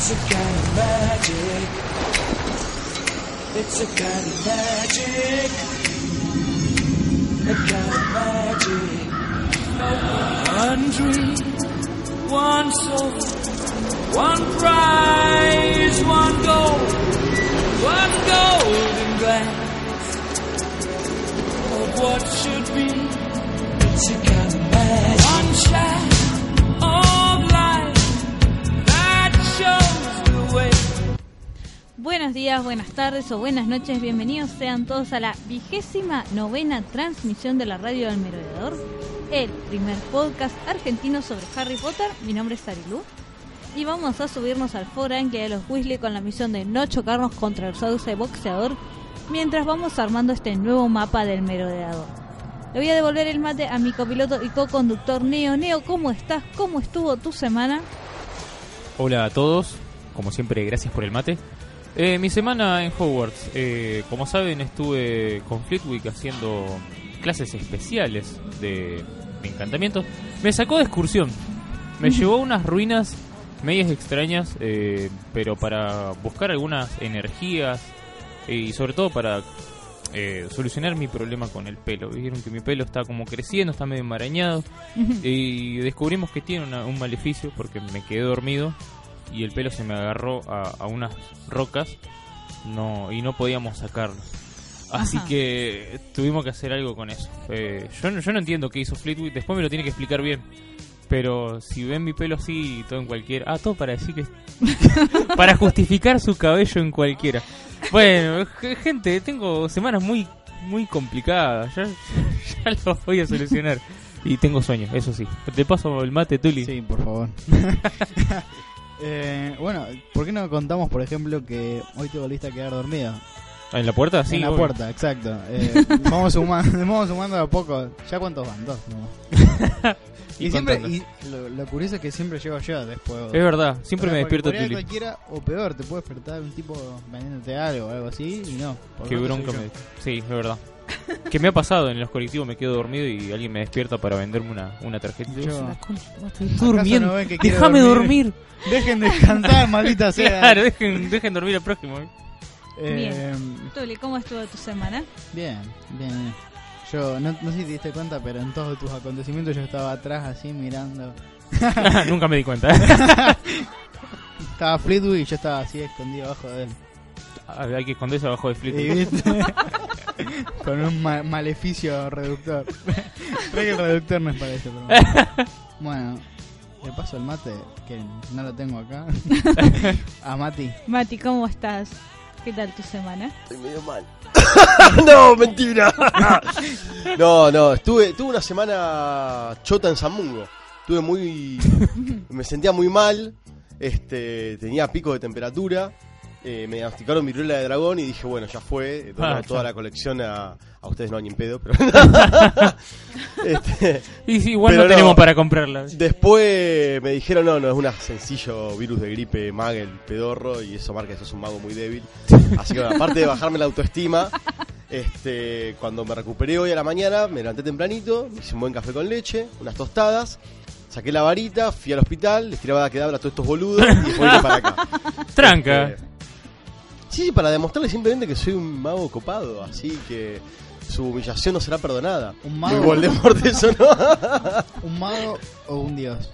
It's a kind of magic. It's a kind of magic. A kind of magic. One dream, one soul, one prize, one goal, one golden glance of what should be. It's a kind of magic. One shine Buenos días, buenas tardes o buenas noches, bienvenidos sean todos a la vigésima novena transmisión de la radio del merodeador, el primer podcast argentino sobre Harry Potter. Mi nombre es Arilu y vamos a subirnos al foranque de los Weasley con la misión de no chocarnos contra el sauce boxeador mientras vamos armando este nuevo mapa del merodeador. Le voy a devolver el mate a mi copiloto y co-conductor Neo. Neo, ¿cómo estás? ¿Cómo estuvo tu semana? Hola a todos, como siempre gracias por el mate. Eh, mi semana en Hogwarts, eh, como saben estuve con Flitwick haciendo clases especiales de, de encantamientos. Me sacó de excursión, me llevó a unas ruinas medias extrañas, eh, pero para buscar algunas energías y sobre todo para eh, solucionar mi problema con el pelo. Vieron que mi pelo está como creciendo, está medio enmarañado y descubrimos que tiene una- un maleficio porque me quedé dormido y el pelo se me agarró a, a unas rocas no y no podíamos sacarlo. Así Ajá. que tuvimos que hacer algo con eso. Eh, yo, no- yo no entiendo qué hizo Fleetwood, después me lo tiene que explicar bien. Pero si ven mi pelo así, todo en cualquiera. Ah, todo para decir que. para justificar su cabello en cualquiera. Bueno, gente, tengo semanas muy muy complicadas. Ya, ya lo voy a solucionar. Y tengo sueños, eso sí. Te paso el mate, Tuli. Sí, por favor. Eh, bueno, ¿por qué no contamos, por ejemplo, que hoy te volviste a quedar dormido? ¿En la puerta? Sí. en la obvio. puerta, exacto. Eh, vamos, sumando, vamos sumando a poco. ¿Ya cuántos van? Dos. no. Y y siempre, y lo, lo curioso es que siempre llego yo después. Es verdad, siempre me despierto Tuli. cualquiera, o peor, te puede despertar un tipo vendiéndote algo o algo así, y no. Qué bronca me... Sí, es verdad. que me ha pasado en los colectivos, me quedo dormido y alguien me despierta para venderme una, una tarjeta. Yo- "La concha, estoy ¿Acaso durmiendo. no Déjame dormir. Dejen descansar, maldita sea. Claro, dejen, dejen dormir al próximo. Eh, Tuli, ¿cómo estuvo tu semana? Bien, bien, bien. Yo no, no sé si te diste cuenta, pero en todos tus acontecimientos yo estaba atrás así mirando. Nunca me di cuenta. Estaba Fleetwood y yo estaba así escondido abajo de él. Ah, Hay que esconderse abajo de Fleetwood. Con un ma- maleficio reductor. Creo que el reductor no es para eso, pero bueno. Bueno, le paso el mate, que no lo tengo acá. A Mati. Mati, ¿cómo estás? ¿Qué tal tu semana? Estoy medio mal. no, mentira. no, no, estuve, tuve una semana chota en San Mungo. Estuve muy. Me sentía muy mal. Este, tenía pico de temperatura. Eh, me diagnosticaron viruela de dragón y dije, bueno, ya fue. Dono Ah, toda la colección a. A ustedes no, ni en pedo, pero. este, Y sí, igual Pero no no. tenemos para comprarla. Después me dijeron, no, no, es un sencillo virus de gripe magel pedorro y eso marca que sos un mago muy débil. Así que bueno, aparte de bajarme la autoestima, este, cuando me recuperé hoy a la mañana, me levanté tempranito, me hice un buen café con leche, unas tostadas, saqué la varita, fui al hospital, les tiraba quedabra a todos estos boludos y después vine para acá. Tranca. Este, sí, para demostrarles simplemente que soy un mago copado, así que su humillación no será perdonada. Un mago. Y Voldemort eso no. ¿Un mago o un dios?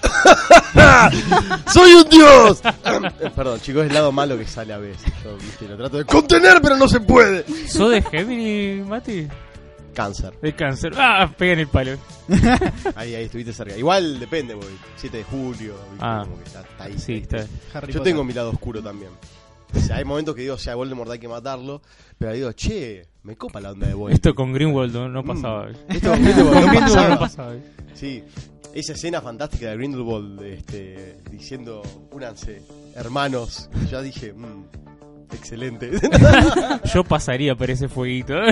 ¡Soy un dios! Perdón, chicos, es el lado malo que sale a veces. Yo viste, lo trato de contener, pero no se puede. ¿Sos de Gemini, Mati? Cáncer. De cáncer. Ah, pega en el palo. Ahí, ahí estuviste cerca. Igual depende, porque 7 de julio. ¿viste? Ah. Como que está, está ahí. Sí, está. Harry Yo Potter. tengo mi lado oscuro también. O sea, hay momentos que digo, o sea, Voldemort hay que matarlo. Pero digo, che, me copa la onda de Voldemort. Esto con Greenwald no, no pasaba. Esto con Grindelwald no pasaba. no pasaba. Sí, esa escena fantástica de Grindelwald este, diciendo, únanse, hermanos. Ya dije, mm, excelente. Yo pasaría por ese fueguito.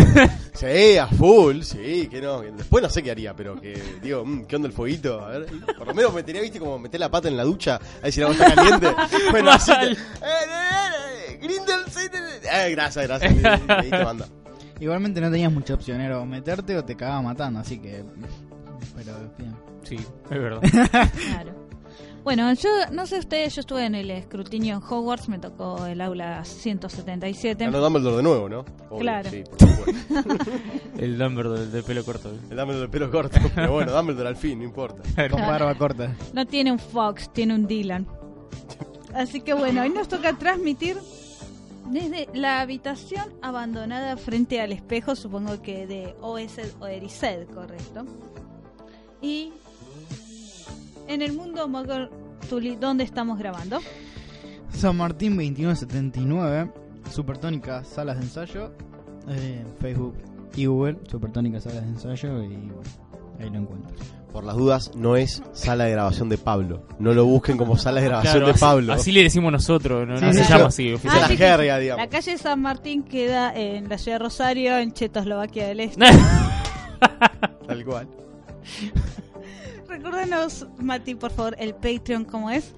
Sí, a full, sí, que no. Después no sé qué haría, pero que digo, mm, ¿qué onda el fueguito? A ver, por lo menos metería, viste, como meter la pata en la ducha, a ver si la está caliente. Bueno, así que, Grindel, eh, eh, gracias, gracias. Igualmente no tenías mucha opción, era o meterte o te cagaba matando, así que. Pero bien. Sí, es verdad. Claro. Bueno, yo no sé ustedes, yo estuve en el escrutinio en Hogwarts, me tocó el aula 177. Ganó Dumbledore de nuevo, ¿no? Obvio, Claro. Sí, por supuesto. El Dumbledore del, pelo corto. El Dumbledore del pelo corto. Pero bueno, Dumbledore al fin, no importa. Con barba corta. No tiene un Fox, tiene un Dylan. Así que bueno, hoy nos toca transmitir desde la habitación abandonada frente al espejo, supongo que de OS o Ericed, correcto. Y en el mundo Mogul Tuli, ¿dónde estamos grabando? San Martín 2179, Supertónica Salas de Ensayo, eh, Facebook y Google, Supertónica Salas de Ensayo y bueno, ahí lo encuentro. Por las dudas, no es sala de grabación de Pablo. No lo busquen como sala de grabación Claro, de así, Pablo. así le decimos nosotros, no, Sí, no sí, se sí. llama así es la jerga, La digamos. calle San Martín queda en la ciudad de Rosario, en Checoslovaquia del Este. Tal cual. Recuérdanos, Mati, por favor, el Patreon, ¿cómo es?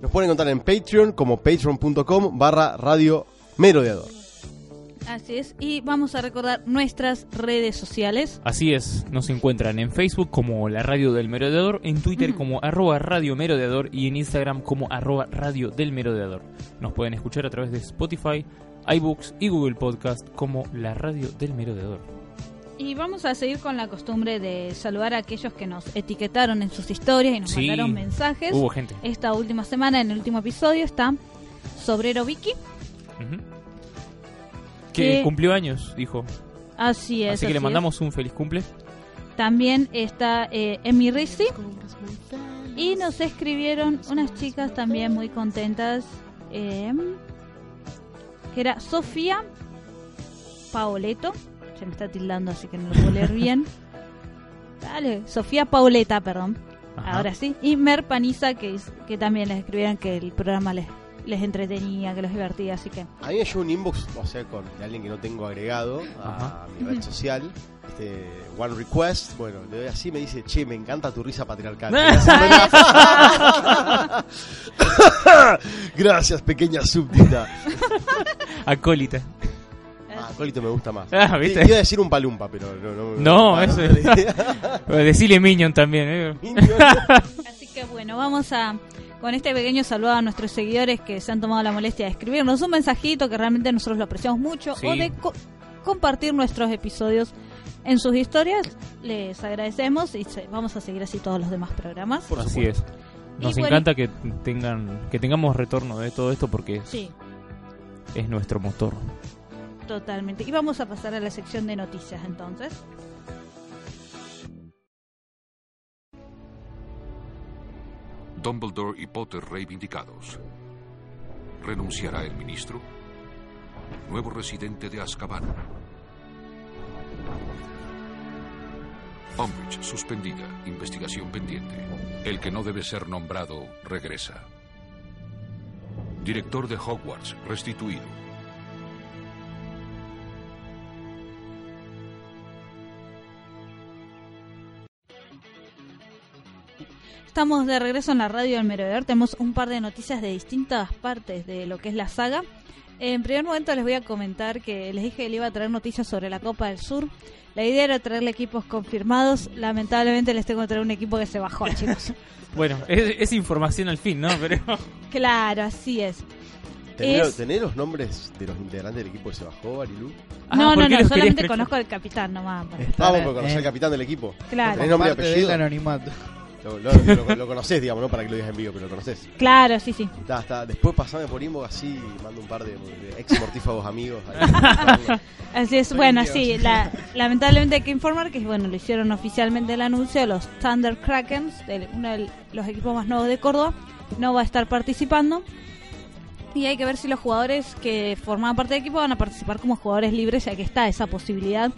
Nos pueden encontrar en Patreon como patreon.com barra radio merodeador. Así es, y vamos a recordar nuestras redes sociales. Así es, nos encuentran en Facebook como la radio del merodeador, en Twitter como arroba radio merodeador y en Instagram como arroba radio del merodeador. Nos pueden escuchar a través de Spotify, iBooks y Google Podcast como la radio del merodeador. Y vamos a seguir con la costumbre de saludar a aquellos que nos etiquetaron en sus historias y nos Sí. mandaron mensajes. Hubo gente. Esta última semana, en el último episodio, está Sobrero Vicky. Ujú. Que- Que cumplió años, dijo. Así es. Así que le es. mandamos un feliz cumple. También está eh, Emi Rizzi. Y nos escribieron unas chicas también muy contentas. eh, que era Sofía Paoleto. Se me está tildando, así que no lo puedo leer bien. Dale, Sofía Pauleta, perdón. Ajá. Ahora sí. Y Mer Paniza, que, que también les escribieron que el programa les, les entretenía, que los divertía, así que... A mí me llegó un inbox, o sea, con de alguien que no tengo agregado a Ajá. mi red social. Este, one request, bueno, le doy así me dice, che, me encanta tu risa patriarcal. Gracias, pequeña súbdita. Acólita. Ah, Colito me gusta más. Ah, ¿viste? Iba a decir un palumpa, pero no. No, No, ah, ese- no, Decile Minion también, ¿eh? Así que bueno, vamos a con este pequeño saludo a nuestros seguidores que se han tomado la molestia de escribirnos un mensajito que realmente nosotros lo apreciamos mucho Sí. o de co- compartir nuestros episodios en sus historias. Les agradecemos y se- vamos a seguir así todos los demás programas. Por Así supuesto. es. Nos Y bueno- encanta que tengan que tengamos retorno de todo esto porque Sí, es nuestro motor. totalmente. Y vamos a pasar a la sección de noticias entonces. Dumbledore y Potter reivindicados. ¿Renunciará el ministro? Nuevo residente de Azkaban. Umbridge suspendida. Investigación pendiente. El que no debe ser nombrado regresa. Director de Hogwarts restituido. Estamos de regreso en la radio del Merodeador. Tenemos un par de noticias de distintas partes de lo que es la saga. En primer momento les voy a comentar que les dije que le iba a traer noticias sobre la Copa del Sur. La idea era traerle equipos confirmados. Lamentablemente les tengo que traer un equipo que se bajó, chicos. Bueno, es, es información al fin, ¿no? Pero claro, así es. ¿Tenés, Es- tenés los nombres de los integrantes del equipo que se bajó, Arilu? Ah, no, ¿por no, no, solamente conozco al capitán nomás. Vamos, en- porque conocés en- al capitán del equipo. Claro, ¿Tenés nombre y apellido? anonimato. Lo, lo, lo- lo conocés, digamos, ¿no? Para que lo digas en vivo, pero lo conocés. claro, sí, sí. Está, está. Después pasame por inbox así mando un par de, de ex mortífagos amigos. ahí. Así es, bueno, sí, la- lamentablemente hay que informar que bueno, lo hicieron oficialmente el anuncio, los Thunder Krakens, uno de los equipos más nuevos de Córdoba, no va a estar participando. Y hay que ver si los jugadores que formaban parte del equipo van a participar como jugadores libres, ya que está esa posibilidad.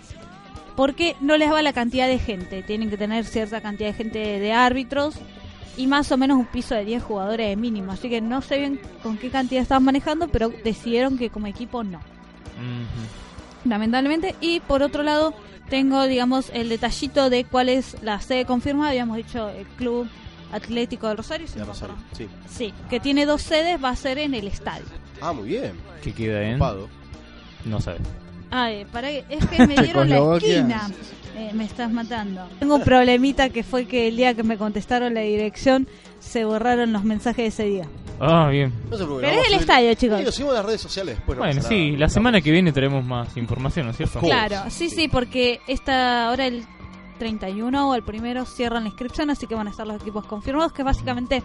Porque no les va la cantidad de gente, tienen que tener cierta cantidad de gente de árbitros y más o menos un piso de 10 jugadores de mínimo. Así que no sé bien con qué cantidad estaban manejando, pero decidieron que como equipo no lamentablemente. Y por otro lado, tengo, digamos, el detallito de cuál es la sede confirmada. Habíamos dicho el Club Atlético del Rosario. ¿sí? De Rosario, sí. Sí, que tiene dos sedes, va a ser en el estadio. Ah, muy bien. ¿Qué queda en? Ocupado. No sabes. Ay, para es que me dieron la esquina. Eh, me estás matando. Tengo un problemita que fue que el día que me contestaron la dirección se borraron los mensajes de ese día. Ah, bien. No se preocupen, Pero vamos es el a subir- estadio, chicos. Sí, lo subimos a las redes sociales después. no Bueno, pasa sí, nada. la semana que viene traemos más información, ¿no es cierto? Claro, sí, sí, porque esta ahora el 31 o el primero cierran la inscripción, así que van a estar los equipos confirmados, que básicamente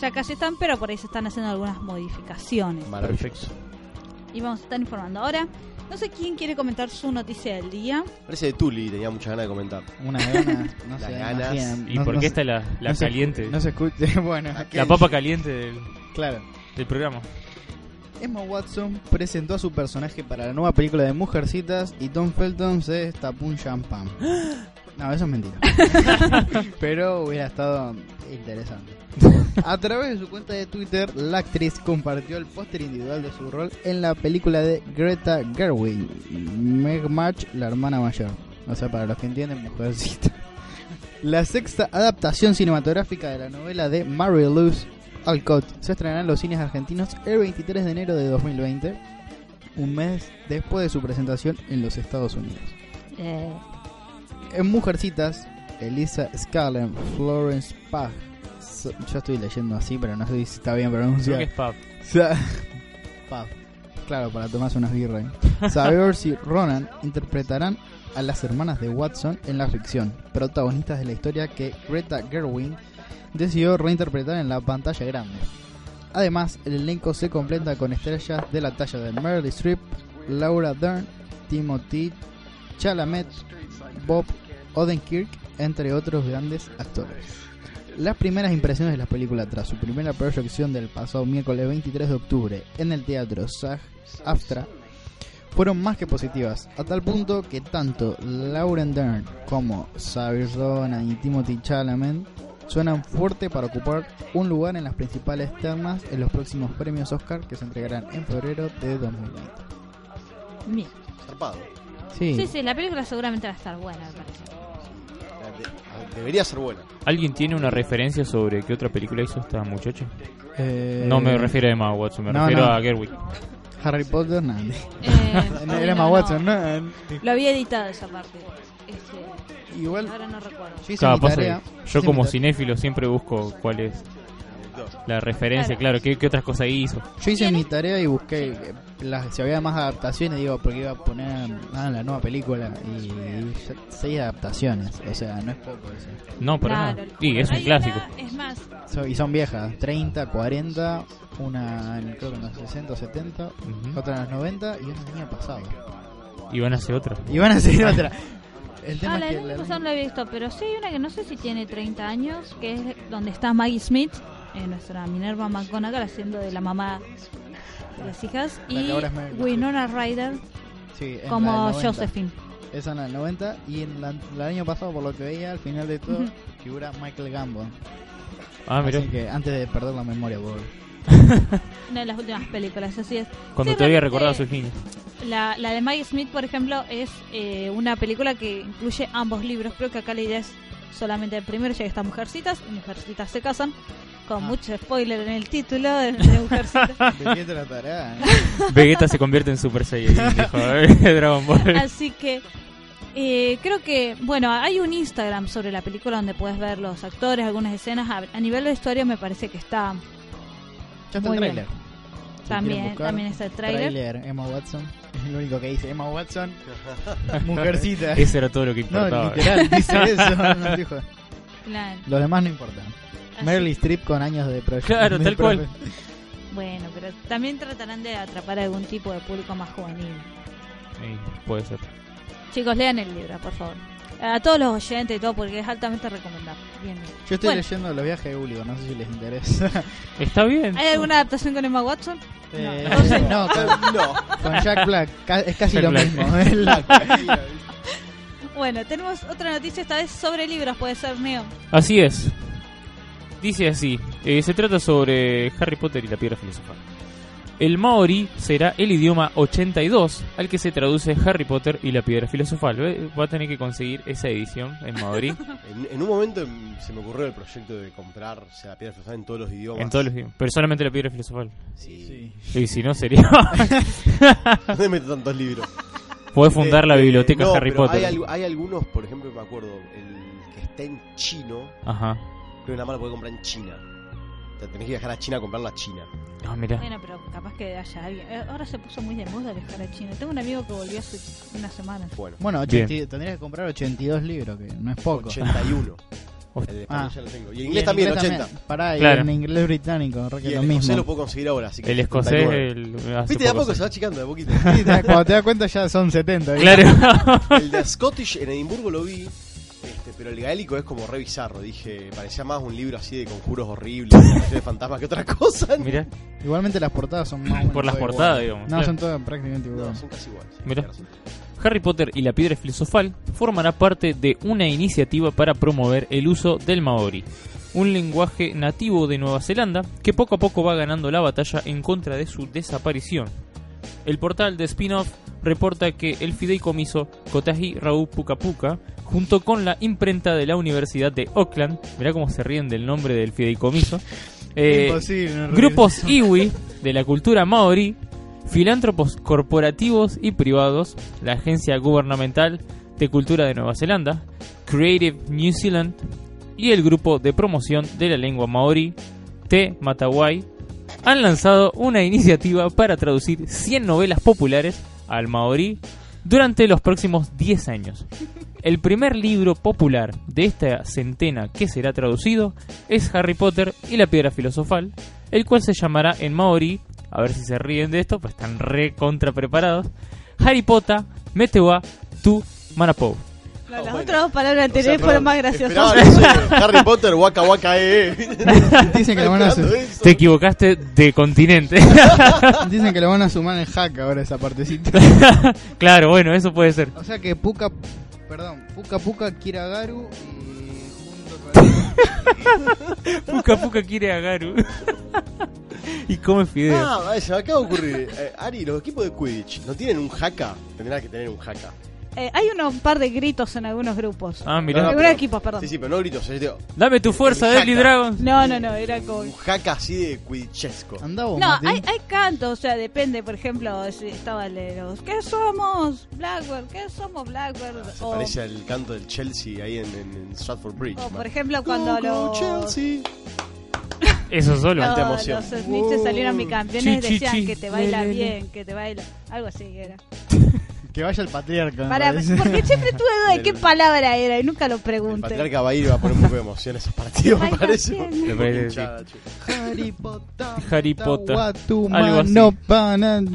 ya casi están, pero por ahí se están haciendo algunas modificaciones. Maravilloso. Y vamos a estar informando ahora. No sé quién quiere comentar su noticia del día. Parece de Tuli, tenía mucha ganas de comentar. Una gana, no Las sé, ganas. ¿Y no- por no qué está la, la no se- caliente? No se escucha, bueno, la papa caliente del, claro. del programa. Emma Watson presentó a su personaje para la nueva película de Mujercitas y Tom Felton se destapó un champán. No, eso es mentira. Pero hubiera estado interesante. A través de su cuenta de Twitter, la actriz compartió el póster individual de su rol en la película de Greta Gerwig, Meg March, la hermana mayor. O sea, para los que entienden, Mujercita. La sexta adaptación cinematográfica de la novela de Mary Luz Alcott se estrenará en los cines argentinos el 23 de enero de 2020, un mes después de su presentación en los Estados Unidos. Eh, En Mujercitas, Elisa Scarlett, Florence Pugh, so- yo estoy leyendo así, pero no sé si está bien Creo pronunciado. que es. Sa- Pub. Claro, para tomarse unas birras. Saoirse y Ronan interpretarán a las hermanas de Watson en la ficción, protagonistas de la historia que Greta Gerwig decidió reinterpretar en la pantalla grande. Además, el elenco se completa con estrellas de la talla de Meryl Streep, Laura Dern, Timothy Chalamet, Bob Odenkirk, entre otros grandes actores. Las primeras impresiones de la película tras su primera proyección del pasado miércoles 23 de octubre en el teatro SAG AFTRA fueron más que positivas, a tal punto que tanto Lauren Dern como Saoirse Ronan y Timothy Chalamet suenan fuerte para ocupar un lugar en las principales temas en los próximos premios Oscar que se entregarán en febrero de 2020. bien. Zarpado. Sí, Sí, sí, la película seguramente va a estar buena, me parece. De- debería ser buena. ¿Alguien tiene una referencia sobre qué otra película hizo esta muchacha? eh, No me refiero a Emma Watson, me no, refiero no. a Gerwig. Harry Potter, nada. Eh, No, era Emma no, Watson, no. ¿no? Lo había editado esa parte. Este, Igual, ahora no recuerdo. yo hice Claro, mi tarea. yo hice como mi cinéfilo siempre busco cuál es la referencia, claro, qué, qué otras cosas hizo. Yo hice mi tarea y busqué eh, las, si había más adaptaciones, digo, porque iba a poner ah, la nueva película y, seis adaptaciones, o sea, no es poco eso. No, Claro. nada. Y es un clásico. una- es más, So- y son viejas, 30, 40, una en, creo que en los 60 o 70, Ujú. otra en los 90 y una el año pasado. Y van a hacer otra. Y van a seguir otra. El tema ah, la es del que año la- pasado no la he visto, pero sí hay una que no sé si tiene 30 años, que es donde está Maggie Smith, eh, nuestra Minerva McGonagall, haciendo de la mamá de las hijas, La y Winona Ryder sí, como del 90. Josephine. Esa en el 90 y en la- el año pasado, por lo que veía, al final de todo, figura Michael Gambon. Ah, mira. Así que antes de perder la memoria, por Una de las últimas películas, así es. Cuando Sí, todavía recordaba sus niños. La, la de Maggie Smith, por ejemplo, es eh, una película que incluye ambos libros. Creo que acá la idea es solamente el primero, ya que están Mujercitas, y Mujercitas se casan. Con Ah. mucho spoiler en el título de, de Mujercitas. ¿De qué tratará? Vegeta se convierte en Super Saiyajin, dijo ¿eh? Dragon Ball. Así que eh, creo que, bueno, hay un Instagram sobre la película donde puedes ver los actores, algunas escenas. A, a nivel de historia me parece que está Ya está Muy el trailer. Si también, buscar, también está el trailer. Emma Watson. Es lo único que dice. Emma Watson, mujercita. Eso era todo lo que no, importaba. literal, dice eso. no dijo. Claro. Los demás no importan. Meryl Streep con años de proyecto. Claro, tal cual. Bueno, pero también tratarán de atrapar a algún tipo de público más juvenil. Sí, puede ser. Chicos, lean el libro, por favor. A todos los oyentes y todo, porque es altamente recomendable. Bien, bien. Yo estoy Bueno. leyendo Los viajes de Gulliver, no sé si les interesa. Está bien. ¿Hay alguna adaptación con Emma Watson? Eh, entonces no, con, No. con Jack Black. Es casi Jack lo Black. mismo. es la- Bueno, tenemos otra noticia esta vez sobre libros, puede ser Neo. Así es. Dice así. eh, se trata sobre Harry Potter y la piedra filosofal. El Maori será el idioma 82 al que se traduce Harry Potter y la piedra filosofal. ¿Ve? Va a tener que conseguir esa edición en Maori En, en un momento se me ocurrió el proyecto de comprar o sea, la piedra filosofal en todos los idiomas. en todos los idiomas. Pero solamente la piedra filosofal. Sí. Y si no sería... ¿Dónde meto tantos libros? Podés fundar la Este, biblioteca no, Harry pero Potter. Hay, hay algunos, por ejemplo, me acuerdo, el que está en chino, Ajá. Creo que nada más lo puede comprar en China. Te tenés que viajar a China a comprarlo a China. Ah, mira. Bueno, pero capaz que haya alguien. eh, Ahora se puso muy de moda viajar a China. Tengo un amigo que volvió hace una semana. Bueno, Bueno, 80 tendrías que comprar 82 libros, que no es poco. 81. Hostia. El de español Ah. ya lo tengo. Y Y en inglés también, 80. también. Pará, Claro. y en inglés británico, re que Y es el lo escocés mismo. lo puedo conseguir ahora. Así que El escocés, 79. el. hace Viste, de a poco se va achicando, de poquito. Sí, te- cuando te das cuenta ya son 70. ¿viste? Claro. El de Scottish en Edimburgo lo vi, este, pero el gaélico es como re bizarro. Dije, parecía más un libro así de conjuros horribles, de fantasmas que otra cosa. mira. Igualmente las portadas son más Por las portadas, iguales. digamos, No, claro. son todas prácticamente No, iguales. son casi razón. Harry Potter y la piedra filosofal formará parte de una iniciativa para promover el uso del maori, un lenguaje nativo de Nueva Zelanda que poco a poco va ganando la batalla en contra de su desaparición. El portal de spin-off reporta que el fideicomiso Kotahi Rau Puka Puka, junto con la imprenta de la Universidad de Auckland, mirá cómo se ríen del nombre del fideicomiso, eh, no grupos iwi de la cultura maori, filántropos corporativos y privados, la Agencia Gubernamental de Cultura de Nueva Zelanda, Creative New Zealand y el grupo de promoción de la lengua maori, Te Matawai, han lanzado una iniciativa para traducir 100 novelas populares al maorí durante los próximos 10 años. El primer libro popular de esta centena que será traducido es Harry Potter y la piedra filosofal, el cual se llamará en maorí, a ver si se ríen de esto, pues están re contra preparados, Harry Potter Metewa Tu Manapou. No, las bueno. otras dos palabras O sea, anteriores fueron más graciosas. Harry Potter, Waka Waka eh. Dicen que lo van a. Te equivocaste de continente. Dicen que lo van a sumar en hack ahora esa partecita. claro, bueno, eso puede ser. O sea que Puka, perdón, Puka Puka Kiragaru y junto con Puka Puka quiere a Garu. y come fideo. Ah, vaya, acaba de ocurrir. Eh, Ari, los equipos de Quidditch no tienen un haka. Tendrán que tener un haka. Eh, hay uno- un par de gritos en algunos grupos. Ah, en mirá. algunos pero- equipos, perdón. Sí, sí, pero no gritos. Es digo, Dame tu fuerza, Deadly. Dragon. No, no, no, era como... un haka así de Quidditchesco. Andaba No, hay, hay cantos, o sea, depende, por ejemplo, si estaba el de los ¿Qué somos? Blackbird, ¿qué somos Blackbird? Se O, parece al canto del Chelsea ahí en, en, en Stratford Bridge. o, man. por ejemplo, cuando Go, go, los, Chelsea. Eso solo. Los, emoción. los Smiths salieron bicampeones Chi, chi, decían chi. que te baila bien, que te baila... Algo así era. Que vaya el patriarca. Para, porque siempre tuve duda de El- qué palabra era y nunca lo El pregunté. patriarca va a ir va a poner un poco de emoción a esos partidos, me parece. Me parece. Harry Potter. Harry Potter. Algo así.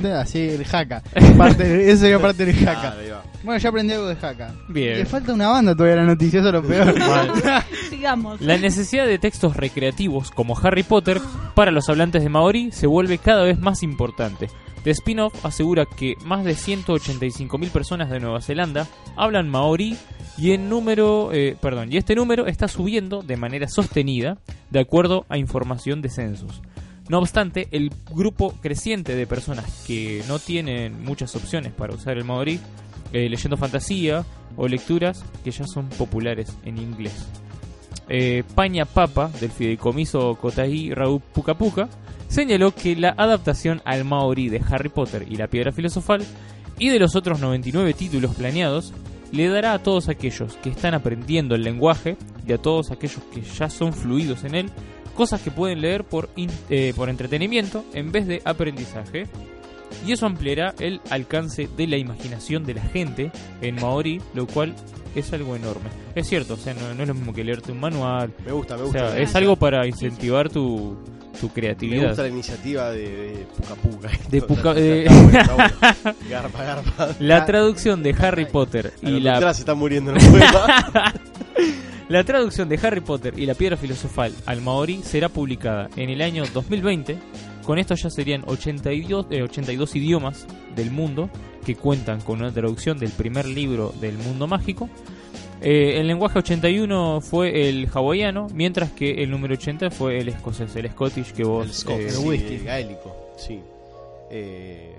Así, el haka. Parte, eso sería parte del va. Bueno, ya aprendí algo de haka. Bien. Le falta una banda todavía a la noticia, eso es lo peor. Sigamos. La necesidad de textos recreativos como Harry Potter para los hablantes de Maori se vuelve cada vez más importante. The Spin-off asegura que más de 185.000 personas de Nueva Zelanda hablan Maori y en número, eh, perdón, y este número está subiendo de manera sostenida de acuerdo a información de censos. No obstante, el grupo creciente de personas que no tienen muchas opciones para usar el Maori, eh, leyendo fantasía o lecturas que ya son populares en inglés eh, Paña Papa del fideicomiso Kotahi Rau Puka Puka señaló que la adaptación al maorí de Harry Potter y la Piedra Filosofal y de los otros 99 títulos planeados le dará a todos aquellos que están aprendiendo el lenguaje y a todos aquellos que ya son fluidos en él cosas que pueden leer por, eh, por entretenimiento en vez de aprendizaje y eso ampliará el alcance de la imaginación de la gente en maorí, lo cual es algo enorme. Es cierto, o sea, no, no es lo mismo que leerte un manual, Me gusta, me o gusta. sea, es algo para incentivar tu, tu Me creatividad. gusta la iniciativa de, de Puka Puka. De Puka- bueno. Garpa, garpa. La traducción de Harry Potter La y doctora la, se está muriendo, más. la traducción de Harry Potter y la Piedra Filosofal al maorí será publicada en el año 2020. Con esto ya serían 82, eh, 82 idiomas del mundo que cuentan con una traducción del primer libro del mundo mágico. Eh, el lenguaje 81 fue el hawaiano, mientras que el número 80 fue el escocés, el Scottish que vos... El Scott, eh, sí, el gaélico, sí. Eh,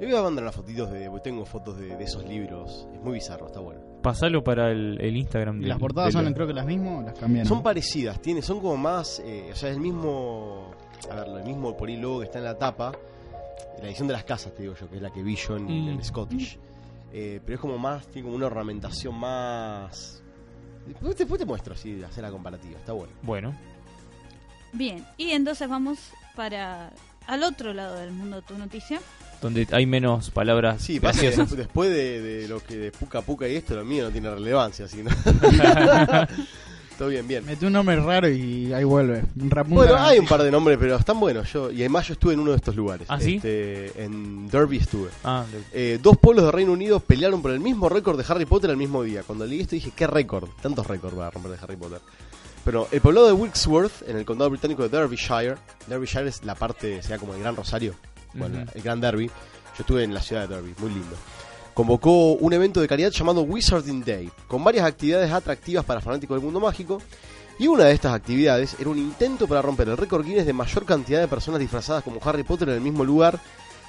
le voy a mandar unas fotitos de. porque Tengo fotos de, de esos libros. Es muy bizarro, está bueno. pasalo para el, el Instagram. Y del- las portadas del- son creo que las mismas o las cambiaron. Son parecidas, tiene, son como más. eh, o sea, el mismo. A ver, el mismo por ahí logo que está en la tapa. La edición de las casas, te digo yo, que es la que vi yo en, Mm. en Scottish. Eh, pero es como más. Tiene como una ornamentación más. Después, después te muestro así, hacer la comparativa, está bueno. Bueno, Bien, y entonces vamos para al otro lado del mundo de tu noticia. Donde hay menos palabras Sí, pasa que graciosas. después de, de lo que de Puca Puca y esto, lo mío no tiene relevancia, así que no. Todo bien, bien. Mete un nombre raro y ahí vuelve. Bueno, hay un par de nombres, pero están buenos. Yo, y además yo estuve en uno de estos lugares. ¿Ah, sí? Este, en Derby estuve. Ah, de- Eh, dos pueblos de Reino Unido pelearon por el mismo récord de Harry Potter el mismo día. Cuando leí esto dije, ¿qué récord? Tantos récords va a romper de Harry Potter. Pero el poblado de Wilkesworth, en el condado británico de Derbyshire, Derbyshire es la parte, sea como el Gran Rosario, bueno, el Gran Derby. Yo estuve en la ciudad de Derby, muy lindo. Convocó un evento de caridad llamado Wizarding Day, con varias actividades atractivas para fanáticos del mundo mágico. Y una de estas actividades era un intento para romper el récord Guinness de mayor cantidad de personas disfrazadas como Harry Potter en el mismo lugar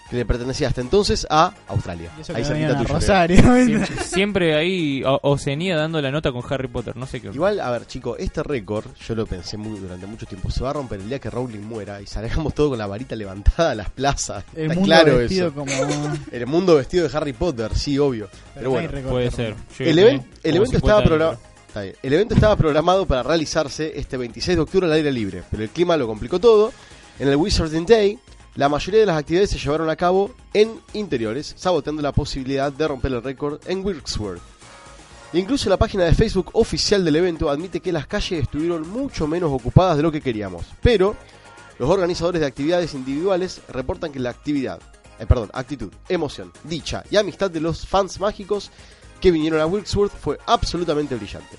que le pertenecía hasta entonces a Australia. Y eso Ahí cerquita tuyo, Rosario. siempre, siempre ahí o- Oceanía dando la nota con Harry Potter, no sé qué. Igual, a ver, chico, este récord, yo lo pensé muy, durante mucho tiempo, se va a romper el día que Rowling muera y salgamos todo con la varita levantada a las plazas. El Está mundo claro vestido eso. como... El mundo vestido de Harry Potter, sí, obvio. Pero bueno, récord Puede ser. Yo el, evento 50 estaba programado. El evento estaba programado para realizarse este 26 de octubre al aire libre, pero el clima lo complicó todo. En el Wizarding Day, la mayoría de las actividades se llevaron a cabo en interiores, saboteando la posibilidad de romper el récord en Wilkesworth. Incluso la página de Facebook oficial del evento admite que las calles estuvieron mucho menos ocupadas de lo que queríamos, pero los organizadores de actividades individuales reportan que la actividad, eh, perdón, actitud, emoción, dicha y amistad de los fans mágicos que vinieron a Wilkesworth fue absolutamente brillante.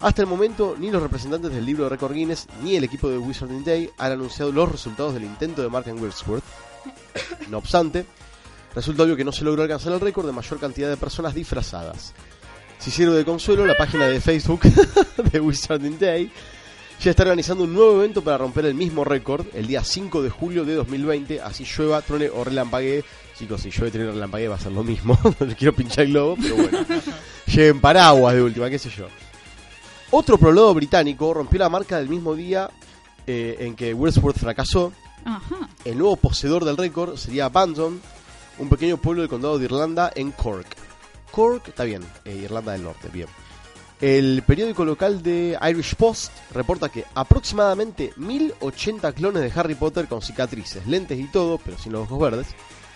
Hasta el momento, ni los representantes del libro de récord Guinness ni el equipo de Wizarding Day han anunciado los resultados del intento de marca en Wilkesworth. No obstante, resulta obvio que no se logró alcanzar el récord de mayor cantidad de personas disfrazadas. Si sirve de consuelo, la página de Facebook de Wizarding Day ya está organizando un nuevo evento para romper el mismo récord el día 5 de julio de 2020, así llueva, trone o relampaguee. Chicos, si llueve, trone o relampaguee va a ser lo mismo. no quiero pinchar el globo, pero bueno. Lleven paraguas de última, qué sé yo. Otro prologo británico rompió la marca del mismo día eh, en que Wordsworth fracasó. Ajá. El nuevo poseedor del récord sería Bandon, un pequeño pueblo del condado de Irlanda en Cork. Cork, está bien, eh, Irlanda del Norte, bien. El periódico local de Irish Post reporta que aproximadamente 1080 clones de Harry Potter con cicatrices, lentes y todo, pero sin los ojos verdes,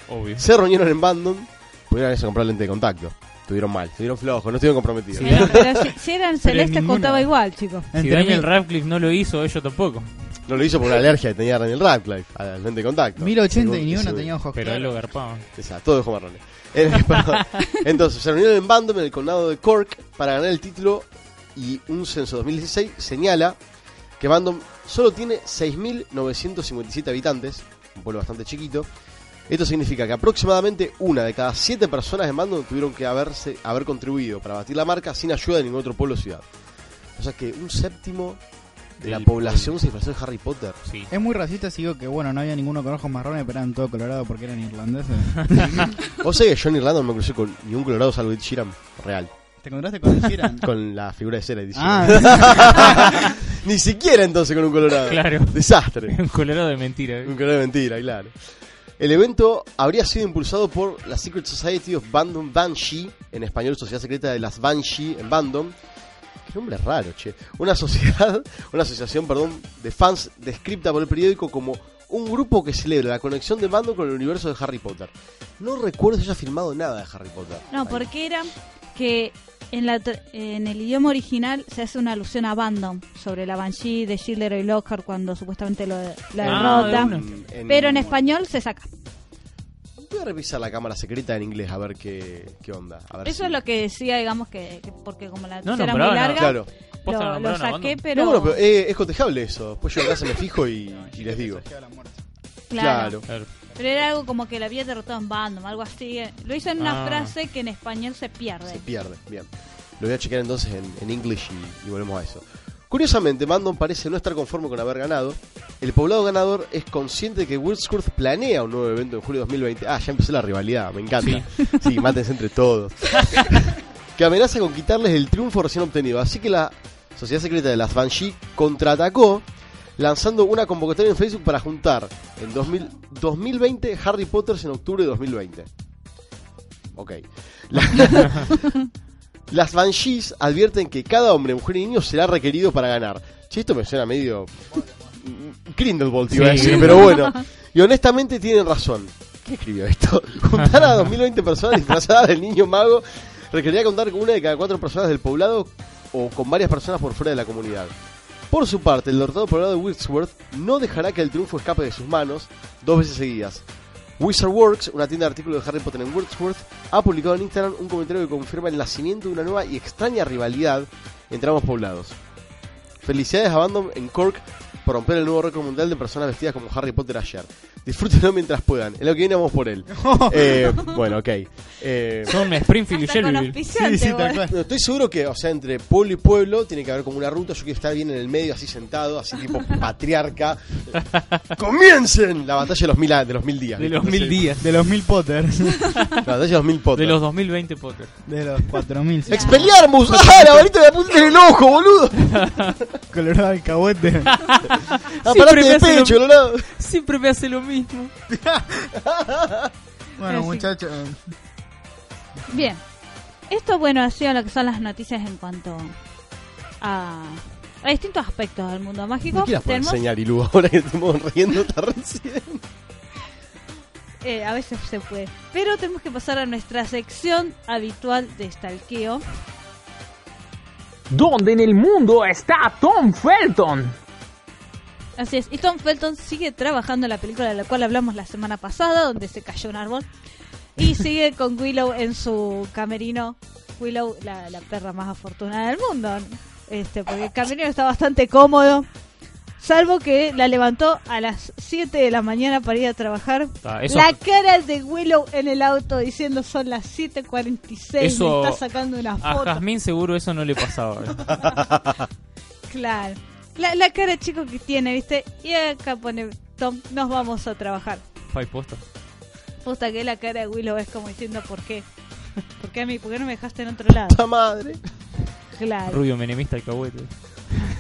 Obvio. se reunieron en Bandon. Pudieron irse a comprar lente de contacto. Estuvieron mal, estuvieron flojos, no estuvieron comprometidos. Sí. Pero, pero si, si eran celestes contaba igual, chicos. Si Daniel Radcliffe no lo hizo, ellos tampoco. No lo hizo por una alergia que tenía Daniel Radcliffe al lente de contacto. 1080 y ni uno tenía ojos Pero él lo garpaba. O sea, todo dejó marrones. Eh. Entonces, se reunieron en Bandom, en el condado de Cork, para ganar el título. Y un censo 2016 señala que Bandom solo tiene 6.957 habitantes, un pueblo bastante chiquito. Esto significa que aproximadamente una de cada siete personas en Bandom tuvieron que haberse, haber contribuido para batir la marca sin ayuda de ningún otro pueblo o ciudad. O sea que un séptimo de la población se disfrazó de Harry Potter. Sí. Es muy racista si digo que, bueno, no había ninguno con ojos marrones, pero eran todo colorado porque eran irlandeses. O sea que yo en Irlanda no me crucé con ningún colorado salvo Ed Sheeran real. ¿Te encontraste con el Sheeran? Con la figura de cera de Ed Sheeran. Ah, Ni siquiera entonces con un colorado. Claro. Desastre. Un colorado de mentira. un colorado de mentira, claro. El evento habría sido impulsado por la Secret Society of Bandom Banshee, en español Sociedad Secreta de las Banshee en Bandom. Qué nombre raro, che. Una sociedad, una asociación, perdón, de fans descripta por el periódico como un grupo que celebra la conexión de Bandom con el universo de Harry Potter. No recuerdo si haya filmado nada de Harry Potter. No, Ahí. porque era que en, la, en el idioma original se hace una alusión a Bandom sobre la Banshee de Gilderoy Lockhart cuando supuestamente lo, la Ah, derrota. pero en español se saca. Voy a revisar la cámara secreta en inglés a ver qué, qué onda. A ver Eso si- es lo que decía, digamos, que, que- porque como la No era muy larga, Claro. Lo, saqué, pero... No, bueno, pero eh, es cotejable eso. Después yo en casa me fijo y, y les digo. Claro. Claro. Pero era algo como que la había derrotado en Bandom, algo así. Lo hizo en una Ah. frase que en español se pierde. Se pierde, bien. Lo voy a chequear entonces en, en English y, y volvemos a eso. Curiosamente, Bandon parece no estar conforme con haber ganado. El poblado ganador es consciente de que Wordsworth planea un nuevo evento en julio de 2020. Ah, ya empezó la rivalidad, me encanta. Sí, mátense entre todos. que amenaza con quitarles el triunfo recién obtenido. Así que la Sociedad Secreta de las Banshee contraatacó lanzando una convocatoria en Facebook para juntar en 2000 2020 Harry Potter en octubre de 2020. Ok. La- las Banshees advierten que cada hombre, mujer y niño será requerido para ganar. Che, esto me suena medio Grindelwald, iba a Sí, decir, Grindelwald. pero bueno. Y honestamente tienen razón. ¿Quién escribió esto? Juntar a 2020 personas disfrazadas del niño mago requeriría contar con una de cada cuatro personas del poblado o con varias personas por fuera de la comunidad. Por su parte, el derrotado poblado de Wixworth no dejará que el triunfo escape de sus manos dos veces seguidas. Wizardworks, una tienda de artículos de Harry Potter en Wordsworth, ha publicado en Instagram un comentario que confirma el nacimiento de una nueva y extraña rivalidad entre ambos poblados. Felicidades a Bandom en Cork por romper el nuevo récord mundial de personas vestidas como Harry Potter ayer. Disfrútenlo mientras puedan. En lo que viene vamos por él. Eh, bueno, ok. Eh, Son Springfield y Shelbyville. Sí, sí, tal cual. no, estoy seguro que, o sea, entre pueblo y pueblo tiene que haber como una ruta. Yo quiero estar bien en el medio, así sentado, así tipo patriarca. ¡Comiencen! La batalla de los mil, a- de los mil días. De los mil días. De los mil Potters. La batalla de los mil potes. De los 2020 Potter. De los cuatro mil. sí. ¡Expelliarmus! ¡Ah! La varita me apunta en el ojo, boludo. Colorado alcahuete. De lo-. Siempre me hace lo mismo. Bueno, Sí. muchachos. Bien. Esto, bueno, ha sido lo que son las noticias en cuanto a, a distintos aspectos del mundo mágico. Tenemos, señal, Ilu, ahora que estamos riendo tan recién. eh, a veces se puede. Pero tenemos que pasar a nuestra sección habitual de stalkeo. ¿Dónde en el mundo está Tom Felton? Así es. Y Tom Felton sigue trabajando en la película de la cual hablamos la semana pasada, donde se cayó un árbol. Y sigue con Willow en su camerino. Willow, la, la perra más afortunada del mundo. Este, porque el camerino está bastante cómodo. Salvo que la levantó a las 7 de la mañana para ir a trabajar. Ah, eso- La cara de Willow en el auto diciendo son las 7.46. Eso- Me está sacando una A foto. Jazmín seguro eso no le pasaba. Claro. La, la cara de chico que tiene, ¿viste? Y acá pone Tom, nos vamos a trabajar. Fai posta. Puta que la cara de Willow es como diciendo ¿por qué? ¿Por qué a mí? ¿Por qué no me dejaste en otro lado? ¡La madre! Claro. Rubio menemista alcahuete.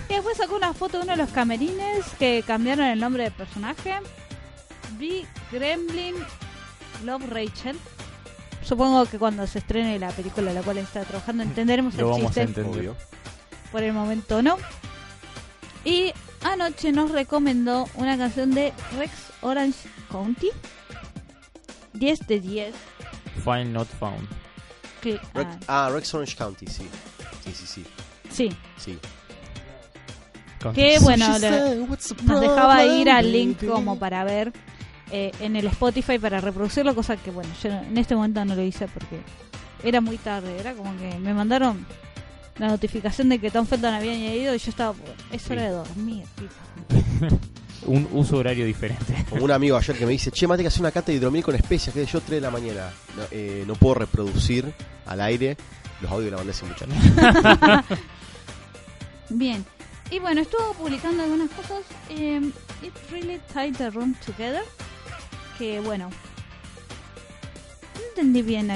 Y después sacó una foto de uno de los camerines que cambiaron el nombre del personaje. Vi Gremlin Love Rachel. Supongo que cuando se estrene la película en la cual está trabajando entenderemos Lo el vamos a chiste. entender. Obvio. Por el momento no. Y anoche nos recomendó una canción de Rex Orange County. 10 de 10. File not found. Que, Rex- ah, ah, Rex Orange County, sí. Sí, sí, sí. sí. sí. Que bueno, le- nos dejaba ir al link como para ver eh, en el Spotify para reproducirlo, cosa que bueno, yo en este momento no lo hice porque era muy tarde, era como que me mandaron la notificación de que Tom Felton había añadido y yo estaba, es hora de dormir. Un uso horario diferente. Como un amigo ayer que me dice, che, mate que hacer una cata de hidromiel con especias, que yo 3 de la mañana. No, eh, no puedo reproducir al aire los audios de la banda ese muchacho. Bien. Y bueno, estuvo publicando algunas cosas. eh, It really tied the room together. Que bueno. No entendí bien a,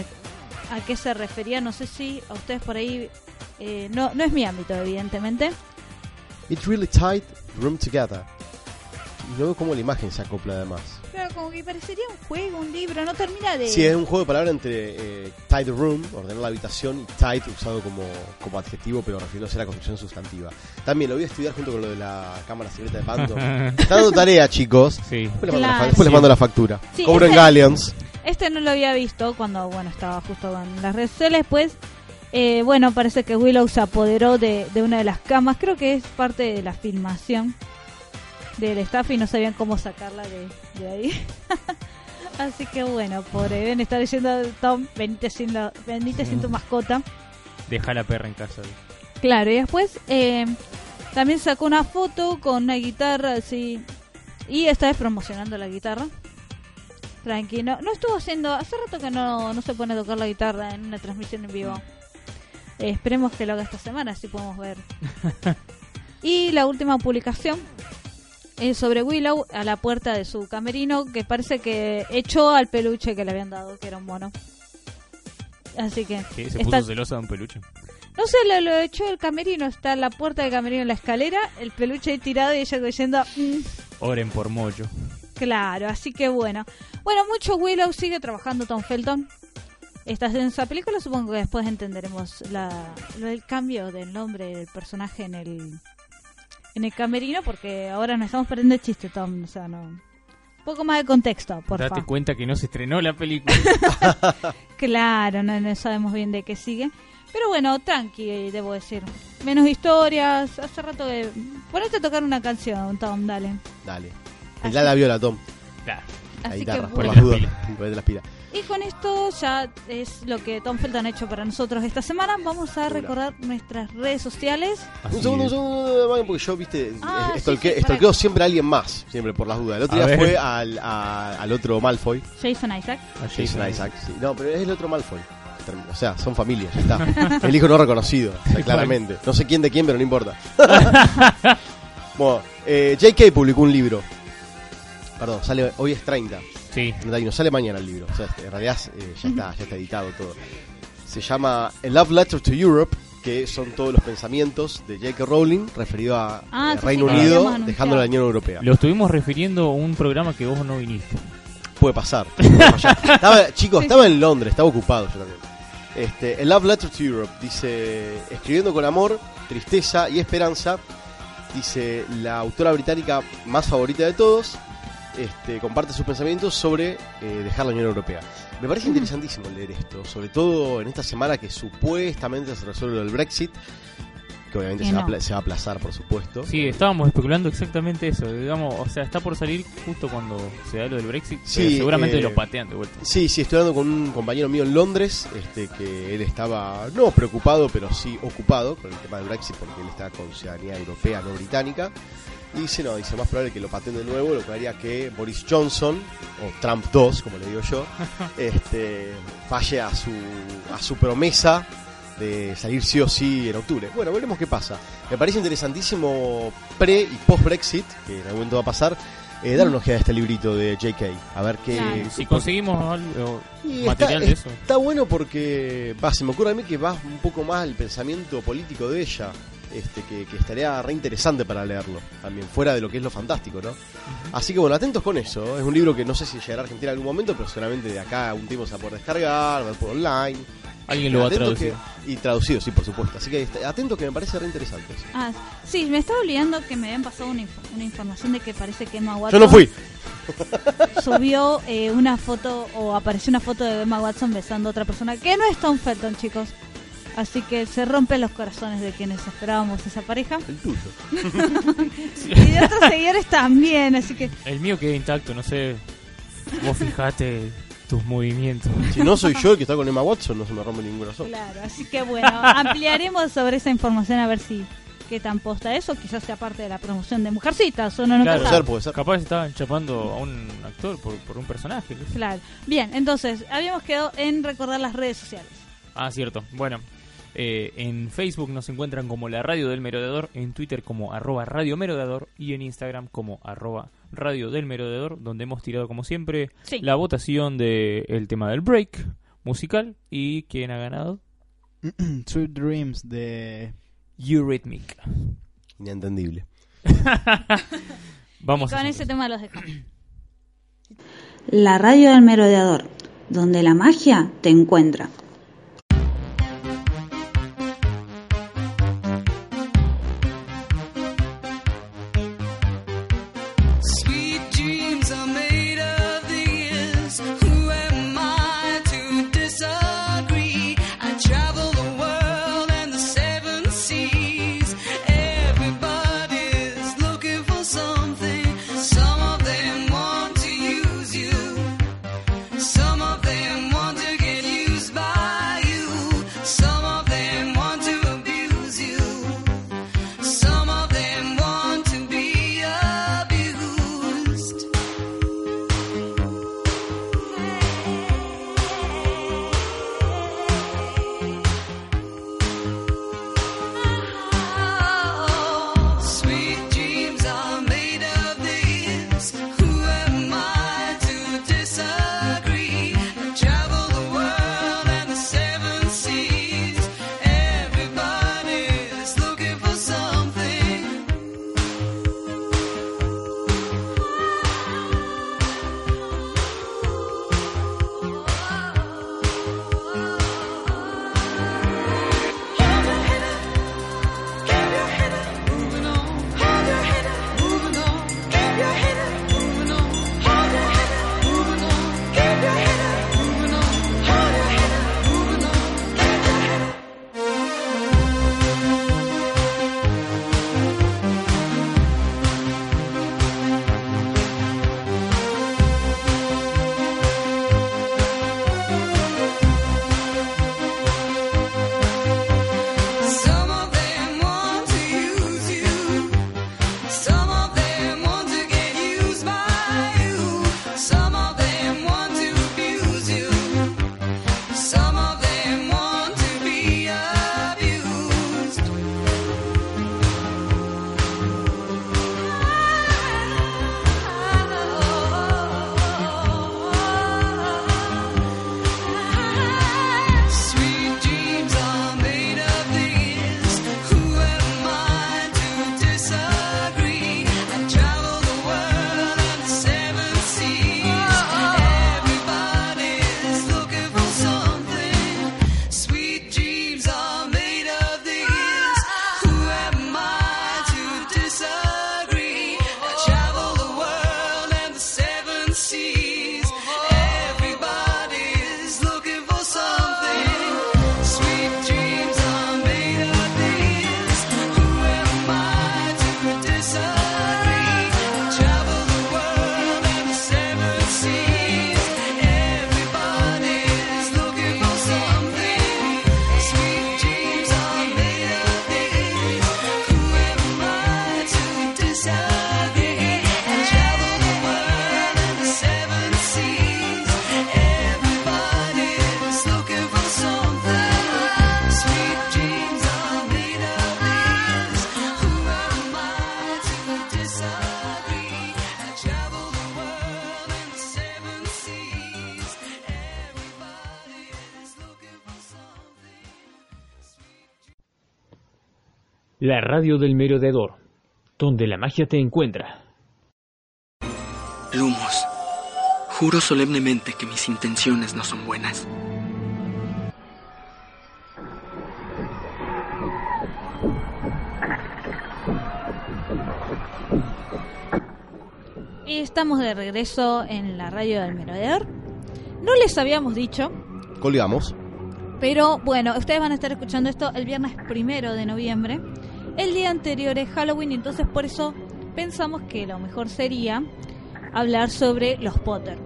a qué se refería. No sé si a ustedes por ahí. Eh, no, no es mi ámbito, evidentemente. It really tied room together. Y veo cómo la imagen se acopla además. Claro, como que parecería un juego, un libro. No termina de. Sí, es un juego de palabras entre eh, tied room, ordenar la habitación, y tied usado como, como adjetivo, pero refiriéndose a la construcción sustantiva. También lo voy a estudiar junto con lo de la cámara secreta de Phantom. Está dando tarea, chicos. Sí. Después les mando, la, Claro. mando factura. Sí, Cobro en ese- Galleons. Este no lo había visto cuando, bueno, estaba justo en las redes sociales. Pues, eh, bueno, parece que Willow se apoderó de, de una de las camas. Creo que es parte de la filmación del staff y no sabían cómo sacarla de, de ahí. Así que, bueno, pobre, deben estar diciendo, Tom, venite sin, la- venite sin tu mascota. Deja la perra en casa. Claro, y después eh, también sacó una foto con una guitarra así. Y esta vez promocionando la guitarra. Tranquilo. No estuvo haciendo. Hace rato que no, no se pone a tocar la guitarra en una transmisión en vivo. Eh, esperemos que lo haga esta semana, así podemos ver. y la última publicación es sobre Willow a la puerta de su camerino, que parece que echó al peluche que le habían dado, que era un mono. Así que. Se está- puso celosa de un peluche. no sé, lo, lo echó el camerino. Está en la puerta del camerino en la escalera. El peluche ahí tirado y ella diciendo. "Mm, Oren por Moyo. claro, así que bueno. Bueno, mucho Willow sigue trabajando Tom Felton. Esta en esa película supongo que después entenderemos la, lo del cambio del nombre del personaje en el en el camerino porque ahora nos estamos perdiendo el chiste, Tom. O sea, no. Un poco más de contexto, por Date favor. cuenta que no se estrenó la película. Claro, no, no sabemos bien de qué sigue. Pero bueno, tranqui, debo decir. Menos historias. Hace rato que. Ponete a tocar una canción, Tom, dale. Dale. Así- la la viola, Tom. Claro. La Así que guitarra, por bueno. las dudas. Ponete las pilas. Y con esto ya es lo que Tom Felton ha hecho para nosotros esta semana. Vamos a Hola. recordar nuestras redes sociales. Así Un segundo, un segundo, Magen, porque yo, viste, Ah, eh, sí, sí, siempre a alguien más, siempre por las dudas. El otro A día ver. fue al, a- al otro Malfoy, Jason Isaac. A Jason Isaac. sí. No, pero es el otro Malfoy. O sea, son familias, ya está. El hijo no reconocido, o sea, claramente. No sé quién de quién, pero no importa. bueno, eh, J.K. publicó un libro. Perdón, sale hoy es 30. Sí. No sale mañana el libro. O sea, en realidad eh, ya está, ya está editado todo. Se llama A Love Letter to Europe, que son todos los pensamientos de J.K. Rowling referido a Ah, eh, Reino sí, Unido, a la Unión Europea. Lo estuvimos refiriendo a un programa que vos no viniste. Puede pasar. puede. Estaba- chicos, Sí, estaba en Londres, estaba ocupado yo también. Este, A Love Letter to Europe dice, escribiendo con amor, tristeza y esperanza, dice la autora británica más favorita de todos, este, comparte sus pensamientos sobre eh, dejar la Unión Europea. Me parece interesantísimo leer esto, sobre todo en esta semana que supuestamente se resuelve lo del Brexit, que obviamente se, va a no. pla- se va a aplazar, por supuesto. Sí, estábamos especulando exactamente eso. Digamos, o sea, está por salir justo cuando se da lo del Brexit. Sí, pero seguramente eh, lo patean de vuelta. Sí, sí, estoy hablando con un compañero mío en Londres, este, que él estaba, no preocupado, pero sí ocupado con el tema del Brexit, porque él está con ciudadanía europea, no británica. Y dice, no, dice, más probable que lo pateen de nuevo, lo que haría que Boris Johnson, o Trump 2, como le digo yo, este, falle a su, a su promesa de salir sí o sí en octubre. Bueno, veremos qué pasa. Me parece interesantísimo pre y post Brexit, que en algún momento va a pasar, eh, dar una ojeada a este librito de JK, a ver qué... Claro. Si conseguimos algo, material está, de eso. Está bueno porque va, se me ocurre a mí que va un poco más el pensamiento político de ella, este, que, que estaría re interesante para leerlo, también fuera de lo que es lo fantástico, ¿no? Así que bueno, atentos con eso. Es un libro que no sé si llegará a Argentina en algún momento, pero seguramente de acá a un tiempo se va a poder descargar, ver por online. Alguien lo va a traducir. que- y traducido, sí, por supuesto. Así que est- atentos que me parece re interesante. eso. Ah, sí, me estaba olvidando que me habían pasado una, inf- una información de que parece que Emma Yo Watson no fui. subió eh, una foto o apareció una foto de Emma Watson besando a otra persona que no es Tom Felton, chicos. Así que se rompen los corazones de quienes esperábamos esa pareja. El tuyo. Y de otros seguidores también, así que El mío queda intacto, no sé. Vos fijate tus movimientos. Si no soy yo el que está con Emma Watson, no se me rompe ningún corazón. claro, así que bueno, ampliaremos sobre esa información a ver si qué tan posta es o quizás sea parte de la promoción de Mujercitas o no nunca Claro. Puede ser, puede ser. Capaz estaban chapando a un actor por, por un personaje. Claro. Bien, entonces, habíamos quedado en recordar las redes sociales. Ah, cierto. Bueno, eh, en Facebook nos encuentran como la Radio del Merodeador, en Twitter como arroba Radio Merodeador y en Instagram como arroba Radio del Merodeador, donde hemos tirado como siempre Sí. la votación del tema del break musical y quién ha ganado Sweet Dreams de Eurythmic. Inentendible. Vamos Con a ese tema los dejamos. La radio del merodeador, donde la magia te encuentra. La radio del merodeador, donde la magia te encuentra. Lumos, juro solemnemente que mis intenciones no son buenas. Y estamos de regreso en la radio del merodeador. No les habíamos dicho, Colgamos. pero bueno, ustedes van a estar escuchando esto el viernes primero de noviembre. El día anterior es Halloween, entonces por eso pensamos que lo mejor sería hablar sobre los Potter